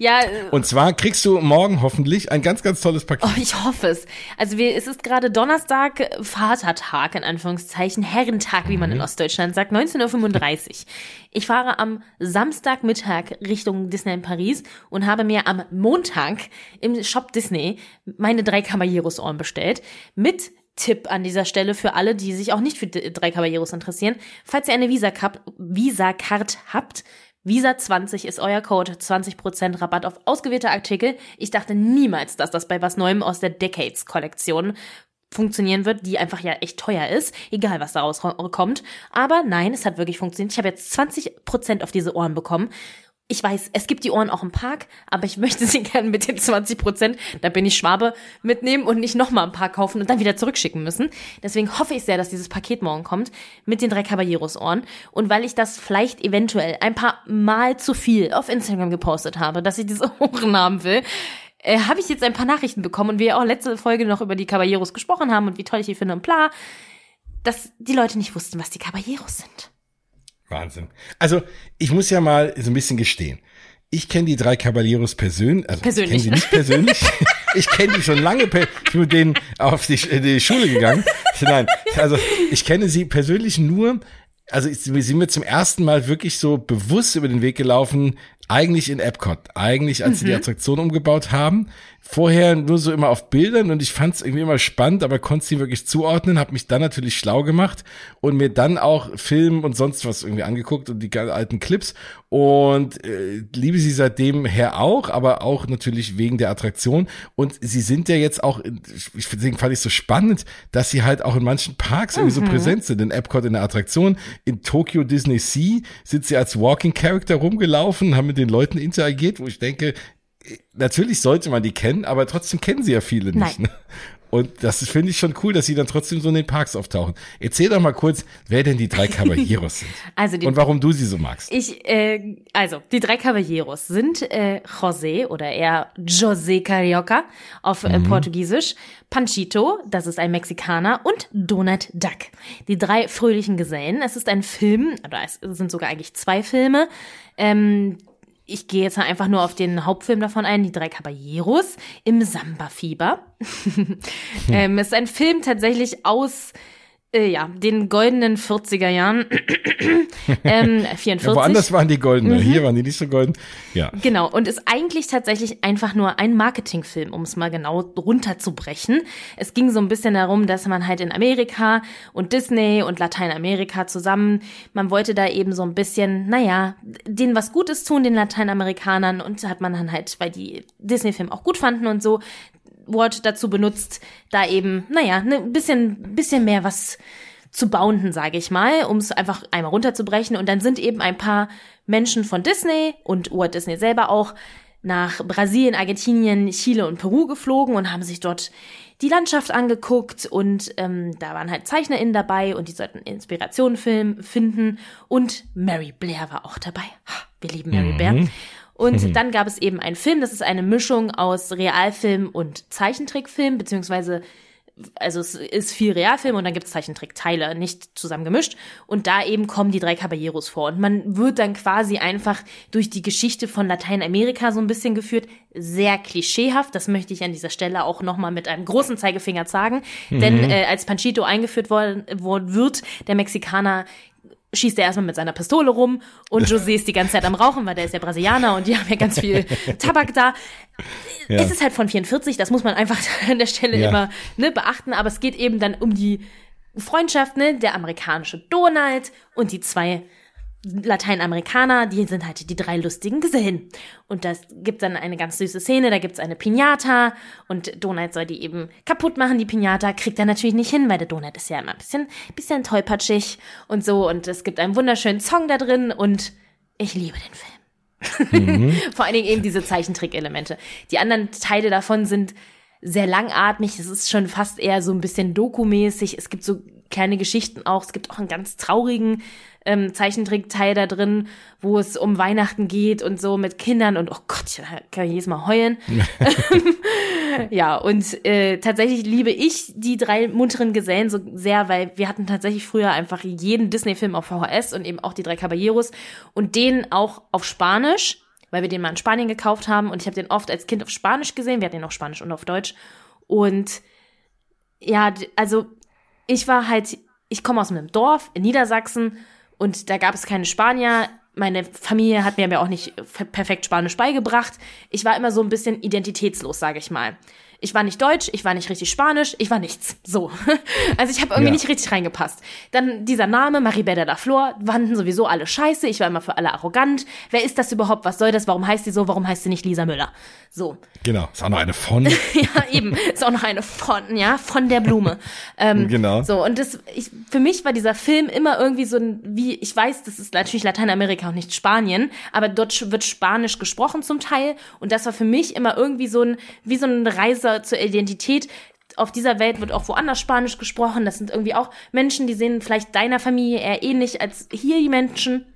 Ja. Und zwar kriegst du morgen hoffentlich ein ganz, ganz tolles Paket. Oh, ich hoffe es. Also wir, es ist gerade Donnerstag, Vatertag in Anführungszeichen, Herrentag, wie man mhm. in Ostdeutschland sagt, 19.35 Uhr. Ich fahre am Samstagmittag Richtung Disney in Paris und habe mir am Montag im Shop Disney meine drei Caballeros-Ohren bestellt mit Tipp an dieser Stelle für alle, die sich auch nicht für drei Caballeros interessieren. Falls ihr eine Visa-Card Visa habt, Visa 20 ist euer Code, 20% Rabatt auf ausgewählte Artikel. Ich dachte niemals, dass das bei was Neuem aus der Decades-Kollektion funktionieren wird, die einfach ja echt teuer ist, egal was daraus kommt. Aber nein, es hat wirklich funktioniert. Ich habe jetzt 20% auf diese Ohren bekommen ich weiß, es gibt die Ohren auch im Park, aber ich möchte sie gerne mit den 20 Prozent, da bin ich Schwabe, mitnehmen und nicht nochmal ein paar kaufen und dann wieder zurückschicken müssen. Deswegen hoffe ich sehr, dass dieses Paket morgen kommt mit den drei Caballeros Ohren. Und weil ich das vielleicht eventuell ein paar Mal zu viel auf Instagram gepostet habe, dass ich diese Ohren haben will, äh, habe ich jetzt ein paar Nachrichten bekommen und wir auch letzte Folge noch über die Caballeros gesprochen haben und wie toll ich die finde und bla, dass die Leute nicht wussten, was die Caballeros sind. Wahnsinn. Also, ich muss ja mal so ein bisschen gestehen. Ich kenne die drei Caballeros persönlich, also persönlich. kenne sie nicht persönlich. ich kenne die schon lange, ich bin mit denen auf die, die Schule gegangen. Nein, also ich kenne sie persönlich nur, also wir sind mir zum ersten Mal wirklich so bewusst über den Weg gelaufen, eigentlich in Epcot, eigentlich als mhm. sie die mhm. Attraktion umgebaut haben. Vorher nur so immer auf Bildern und ich fand es irgendwie immer spannend, aber konnte sie wirklich zuordnen, habe mich dann natürlich schlau gemacht und mir dann auch Film und sonst was irgendwie angeguckt und die alten Clips und äh, liebe sie seitdem her auch, aber auch natürlich wegen der Attraktion und sie sind ja jetzt auch, deswegen fand ich so spannend, dass sie halt auch in manchen Parks mhm. irgendwie so präsent sind, in Epcot in der Attraktion, in Tokyo Disney Sea sind sie als Walking Character rumgelaufen, haben mit den Leuten interagiert, wo ich denke, natürlich sollte man die kennen, aber trotzdem kennen sie ja viele nicht. Ne? Und das finde ich schon cool, dass sie dann trotzdem so in den Parks auftauchen. Erzähl doch mal kurz, wer denn die drei Caballeros sind. Also die, und warum du sie so magst. Ich, äh, also, die drei Caballeros sind äh, José oder eher José Carioca auf äh, mhm. Portugiesisch, Panchito, das ist ein Mexikaner, und Donald Duck. Die drei fröhlichen Gesellen. Es ist ein Film, oder es sind sogar eigentlich zwei Filme. Ähm, ich gehe jetzt einfach nur auf den Hauptfilm davon ein, die drei Caballeros im Samba-Fieber. ähm, ist ein Film tatsächlich aus äh, ja, den goldenen 40er Jahren. ähm, 44. Ja, woanders waren die goldene, mhm. hier waren die nicht so golden. Ja. Genau, und ist eigentlich tatsächlich einfach nur ein Marketingfilm, um es mal genau runterzubrechen. Es ging so ein bisschen darum, dass man halt in Amerika und Disney und Lateinamerika zusammen, man wollte da eben so ein bisschen, naja, denen was Gutes tun, den Lateinamerikanern, und hat man dann halt, weil die Disney-Film auch gut fanden und so, Wort dazu benutzt, da eben, naja, ein ne, bisschen, bisschen mehr was zu bounden, sage ich mal, um es einfach einmal runterzubrechen. Und dann sind eben ein paar Menschen von Disney und Walt Disney selber auch nach Brasilien, Argentinien, Chile und Peru geflogen und haben sich dort die Landschaft angeguckt und ähm, da waren halt ZeichnerInnen dabei und die sollten Inspirationen finden und Mary Blair war auch dabei. Wir lieben Mary mhm. Blair. Und mhm. dann gab es eben einen Film, das ist eine Mischung aus Realfilm und Zeichentrickfilm, beziehungsweise also es ist viel Realfilm und dann gibt es Zeichentrickteile, nicht zusammen gemischt. Und da eben kommen die drei Caballeros vor. Und man wird dann quasi einfach durch die Geschichte von Lateinamerika so ein bisschen geführt. Sehr klischeehaft, das möchte ich an dieser Stelle auch nochmal mit einem großen Zeigefinger sagen. Mhm. Denn äh, als Panchito eingeführt worden, worden wird, der Mexikaner schießt er erstmal mit seiner Pistole rum und José ist die ganze Zeit am Rauchen, weil der ist ja Brasilianer und die haben ja ganz viel Tabak da. Ja. Es ist halt von 44, das muss man einfach an der Stelle ja. immer ne, beachten, aber es geht eben dann um die Freundschaft, ne, der amerikanische Donald und die zwei Lateinamerikaner, die sind halt die drei lustigen Gesellen. Und das gibt dann eine ganz süße Szene, da gibt's eine Pinata und Donald soll die eben kaputt machen, die Pinata, kriegt er natürlich nicht hin, weil der Donald ist ja immer ein bisschen, bisschen tollpatschig und so und es gibt einen wunderschönen Song da drin und ich liebe den Film. Mhm. Vor allen Dingen eben diese Zeichentrick-Elemente. Die anderen Teile davon sind sehr langatmig, es ist schon fast eher so ein bisschen dokumäßig, es gibt so kleine Geschichten auch, es gibt auch einen ganz traurigen ähm, Zeichentrickteil da drin, wo es um Weihnachten geht und so mit Kindern und oh Gott, da kann ich jedes Mal heulen. ja, und äh, tatsächlich liebe ich die drei munteren Gesellen so sehr, weil wir hatten tatsächlich früher einfach jeden Disney-Film auf VHS und eben auch die drei Caballeros und den auch auf Spanisch, weil wir den mal in Spanien gekauft haben und ich habe den oft als Kind auf Spanisch gesehen, wir hatten den auf Spanisch und auf Deutsch. Und ja, also ich war halt, ich komme aus einem Dorf in Niedersachsen und da gab es keine Spanier. Meine Familie hat mir aber auch nicht perfekt Spanisch beigebracht. Ich war immer so ein bisschen identitätslos, sage ich mal. Ich war nicht deutsch, ich war nicht richtig spanisch, ich war nichts. So. Also ich habe irgendwie ja. nicht richtig reingepasst. Dann dieser Name, Maribel de Flor, fanden sowieso alle scheiße. Ich war immer für alle arrogant. Wer ist das überhaupt? Was soll das? Warum heißt sie so? Warum heißt sie nicht Lisa Müller? So. Genau. Ist auch noch eine von. ja, eben. Ist auch noch eine von, ja, von der Blume. ähm, genau. So. Und das, ich, für mich war dieser Film immer irgendwie so ein, wie, ich weiß, das ist natürlich Lateinamerika und nicht Spanien, aber dort wird Spanisch gesprochen zum Teil. Und das war für mich immer irgendwie so ein, wie so eine Reise zur, zur Identität. Auf dieser Welt wird auch woanders Spanisch gesprochen. Das sind irgendwie auch Menschen, die sehen vielleicht deiner Familie eher ähnlich als hier die Menschen.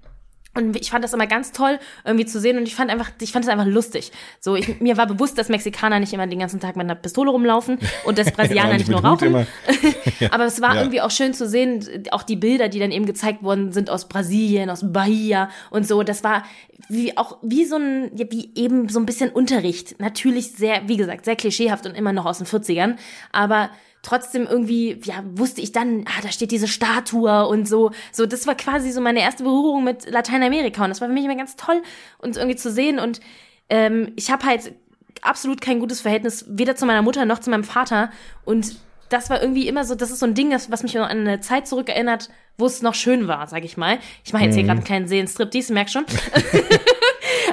Und ich fand das immer ganz toll, irgendwie zu sehen. Und ich fand einfach, ich fand es einfach lustig. So, ich, mir war bewusst, dass Mexikaner nicht immer den ganzen Tag mit einer Pistole rumlaufen und dass Brasilianer ja, nicht, nur rauchen. Aber es war ja. irgendwie auch schön zu sehen, auch die Bilder, die dann eben gezeigt worden sind aus Brasilien, aus Bahia und so. Das war wie auch, wie so ein, wie eben so ein bisschen Unterricht. Natürlich sehr, wie gesagt, sehr klischeehaft und immer noch aus den 40ern. Aber trotzdem irgendwie, ja, wusste ich dann, ah, da steht diese Statue und so. So, das war quasi so meine erste Berührung mit Lateinamerika und das war für mich immer ganz toll, uns irgendwie zu sehen. Und ähm, ich habe halt absolut kein gutes Verhältnis, weder zu meiner Mutter noch zu meinem Vater. Und das war irgendwie immer so, das ist so ein Ding, das, was mich an eine Zeit zurückerinnert, wo es noch schön war, sag ich mal. Ich mache jetzt hier mhm. gerade einen kleinen Seelenstrip, merk schon.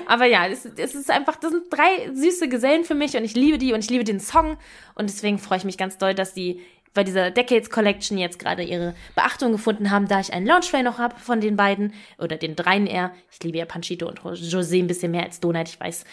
Aber ja, es, es ist einfach, das sind drei süße Gesellen für mich und ich liebe die und ich liebe den Song. Und deswegen freue ich mich ganz doll, dass die bei dieser Decades Collection jetzt gerade ihre Beachtung gefunden haben, da ich einen Launchfile noch habe von den beiden oder den dreien eher. Ich liebe ja Panchito und José ein bisschen mehr als Donut, ich weiß.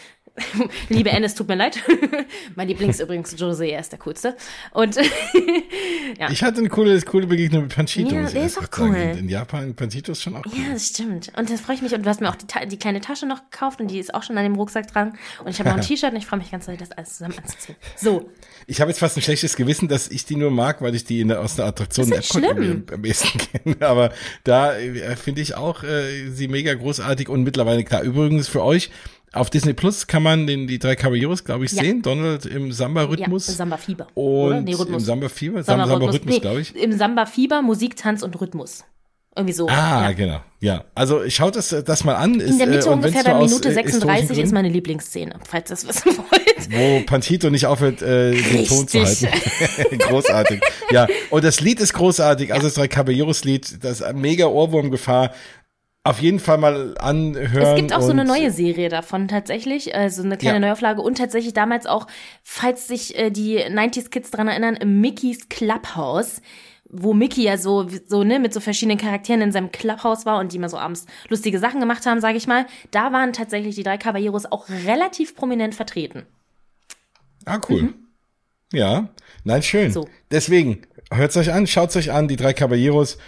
Liebe Ennis, tut mir leid. mein Lieblings übrigens José, er ist der coolste. Und ja. Ich hatte eine coole, coole Begegnung mit Panchito. Ja, der ist auch cool. Sagen. In Japan, Panchito ist schon auch cool. Ja, das stimmt. Und das freue ich mich. Und du hast mir auch die, die, kleine Tasche noch gekauft und die ist auch schon an dem Rucksack dran. Und ich habe noch ein T-Shirt und ich freue mich ganz doll, das alles zusammen anzuziehen. So. Ich habe jetzt fast ein schlechtes Gewissen, dass ich die nur mag, weil ich die in der, aus der Attraktion App am, am besten kenne. Aber da äh, finde ich auch äh, sie mega großartig und mittlerweile klar. Übrigens für euch, auf Disney Plus kann man den, die drei Caballeros, glaube ich, ja. sehen. Donald im Samba-Rhythmus. Ja, Samba-Fieber. Und nee, im Samba-Fieber, Samba-Rhythmus, Samba nee, glaube ich. Im Samba-Fieber, Musik, Tanz und Rhythmus. Irgendwie so. Ah, ja. genau. Ja, also schaut das, das mal an. In der Mitte äh, ungefähr bei Minute 36 ist meine Lieblingsszene, falls ihr das wissen wollt. Wo Pantito nicht aufhört, äh, den Ton zu halten. großartig. Ja, und das Lied ist großartig. Also das drei Caballeros Lied, das ist mega Ohrwurmgefahr auf jeden Fall mal anhören. Es gibt auch so eine neue Serie davon tatsächlich, also eine kleine ja. Neuauflage und tatsächlich damals auch, falls sich äh, die 90s Kids dran erinnern, im Mickey's Clubhouse wo Mickey ja so, so, ne, mit so verschiedenen Charakteren in seinem Clubhaus war und die mal so abends lustige Sachen gemacht haben, sage ich mal, da waren tatsächlich die drei Caballeros auch relativ prominent vertreten. Ah, cool. Mhm. Ja, nein, schön. So. Deswegen, hört's euch an, schaut's euch an, die drei Caballeros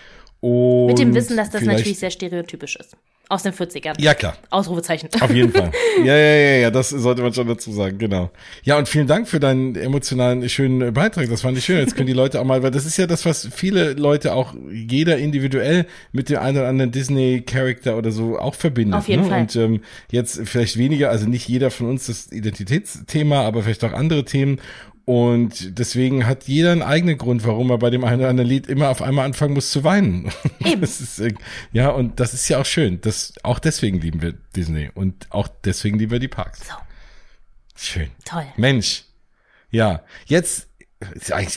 und Mit dem Wissen, dass das natürlich sehr stereotypisch ist. Aus den 40ern. Ja, klar. Ausrufezeichen. Auf jeden Fall. Ja, ja, ja, ja, das sollte man schon dazu sagen, genau. Ja, und vielen Dank für deinen emotionalen, schönen Beitrag. Das fand ich schön. Jetzt können die Leute auch mal, weil das ist ja das, was viele Leute auch, jeder individuell mit dem einen oder anderen Disney-Charakter oder so auch verbindet. Auf jeden ne? Fall. Und ähm, jetzt vielleicht weniger, also nicht jeder von uns das Identitätsthema, aber vielleicht auch andere Themen. Und deswegen hat jeder einen eigenen Grund, warum er bei dem einen oder anderen Lied immer auf einmal anfangen muss zu weinen. Eben. Ist, ja, und das ist ja auch schön. Das, auch deswegen lieben wir Disney und auch deswegen lieben wir die Parks. So. Schön. Toll. Mensch. Ja, jetzt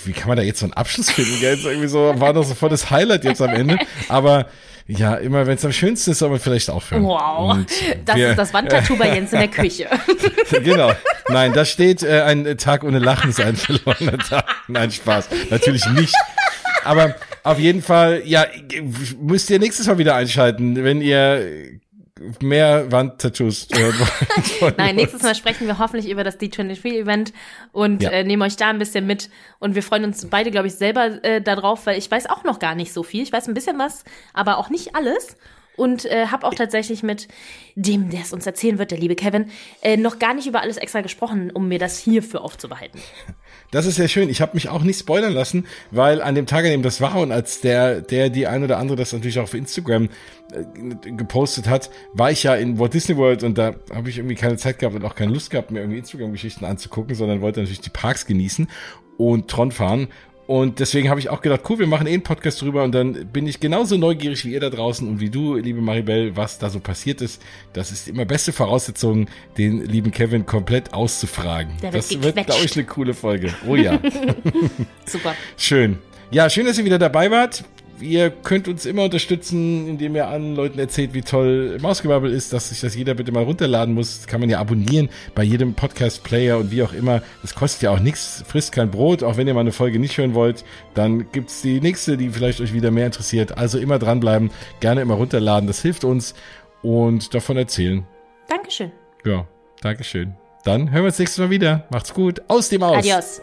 wie kann man da jetzt so einen Abschluss finden? Jetzt irgendwie so war das sofort das Highlight jetzt am Ende. Aber ja, immer wenn es am schönsten ist, soll man vielleicht aufhören. Wow, Und das wir, ist das Wandtattoo bei Jens in der Küche. genau. Nein, da steht äh, ein Tag ohne Lachen ist ein verlorener Tag. Nein, Spaß. Natürlich nicht. Aber auf jeden Fall, ja, müsst ihr nächstes Mal wieder einschalten, wenn ihr mehr Wandtattoos wollt. Nein, nächstes Mal sprechen wir hoffentlich über das D23-Event und ja. äh, nehmen euch da ein bisschen mit. Und wir freuen uns beide, glaube ich, selber äh, darauf, weil ich weiß auch noch gar nicht so viel. Ich weiß ein bisschen was, aber auch nicht alles und äh, habe auch tatsächlich mit dem, der es uns erzählen wird, der liebe Kevin, äh, noch gar nicht über alles extra gesprochen, um mir das hierfür aufzubehalten. Das ist sehr schön. Ich habe mich auch nicht spoilern lassen, weil an dem Tag, an dem das war und als der, der die ein oder andere das natürlich auch auf Instagram äh, gepostet hat, war ich ja in Walt Disney World und da habe ich irgendwie keine Zeit gehabt und auch keine Lust gehabt, mir irgendwie Instagram-Geschichten anzugucken, sondern wollte natürlich die Parks genießen und Tron fahren und deswegen habe ich auch gedacht, cool, wir machen eh einen Podcast drüber und dann bin ich genauso neugierig wie ihr da draußen und wie du, liebe Maribel, was da so passiert ist. Das ist immer beste Voraussetzung, den lieben Kevin komplett auszufragen. Der wird das wird, glaube ich, eine coole Folge. Oh ja. Super. Schön. Ja, schön, dass ihr wieder dabei wart ihr könnt uns immer unterstützen, indem ihr an Leuten erzählt, wie toll Mausgebabbel ist, dass sich das jeder bitte mal runterladen muss. Das kann man ja abonnieren bei jedem Podcast-Player und wie auch immer. Das kostet ja auch nichts, frisst kein Brot. Auch wenn ihr mal eine Folge nicht hören wollt, dann gibt's die nächste, die vielleicht euch wieder mehr interessiert. Also immer dranbleiben, gerne immer runterladen. Das hilft uns und davon erzählen. Dankeschön. Ja, Dankeschön. Dann hören wir uns nächstes Mal wieder. Macht's gut. Aus dem Aus. Adios.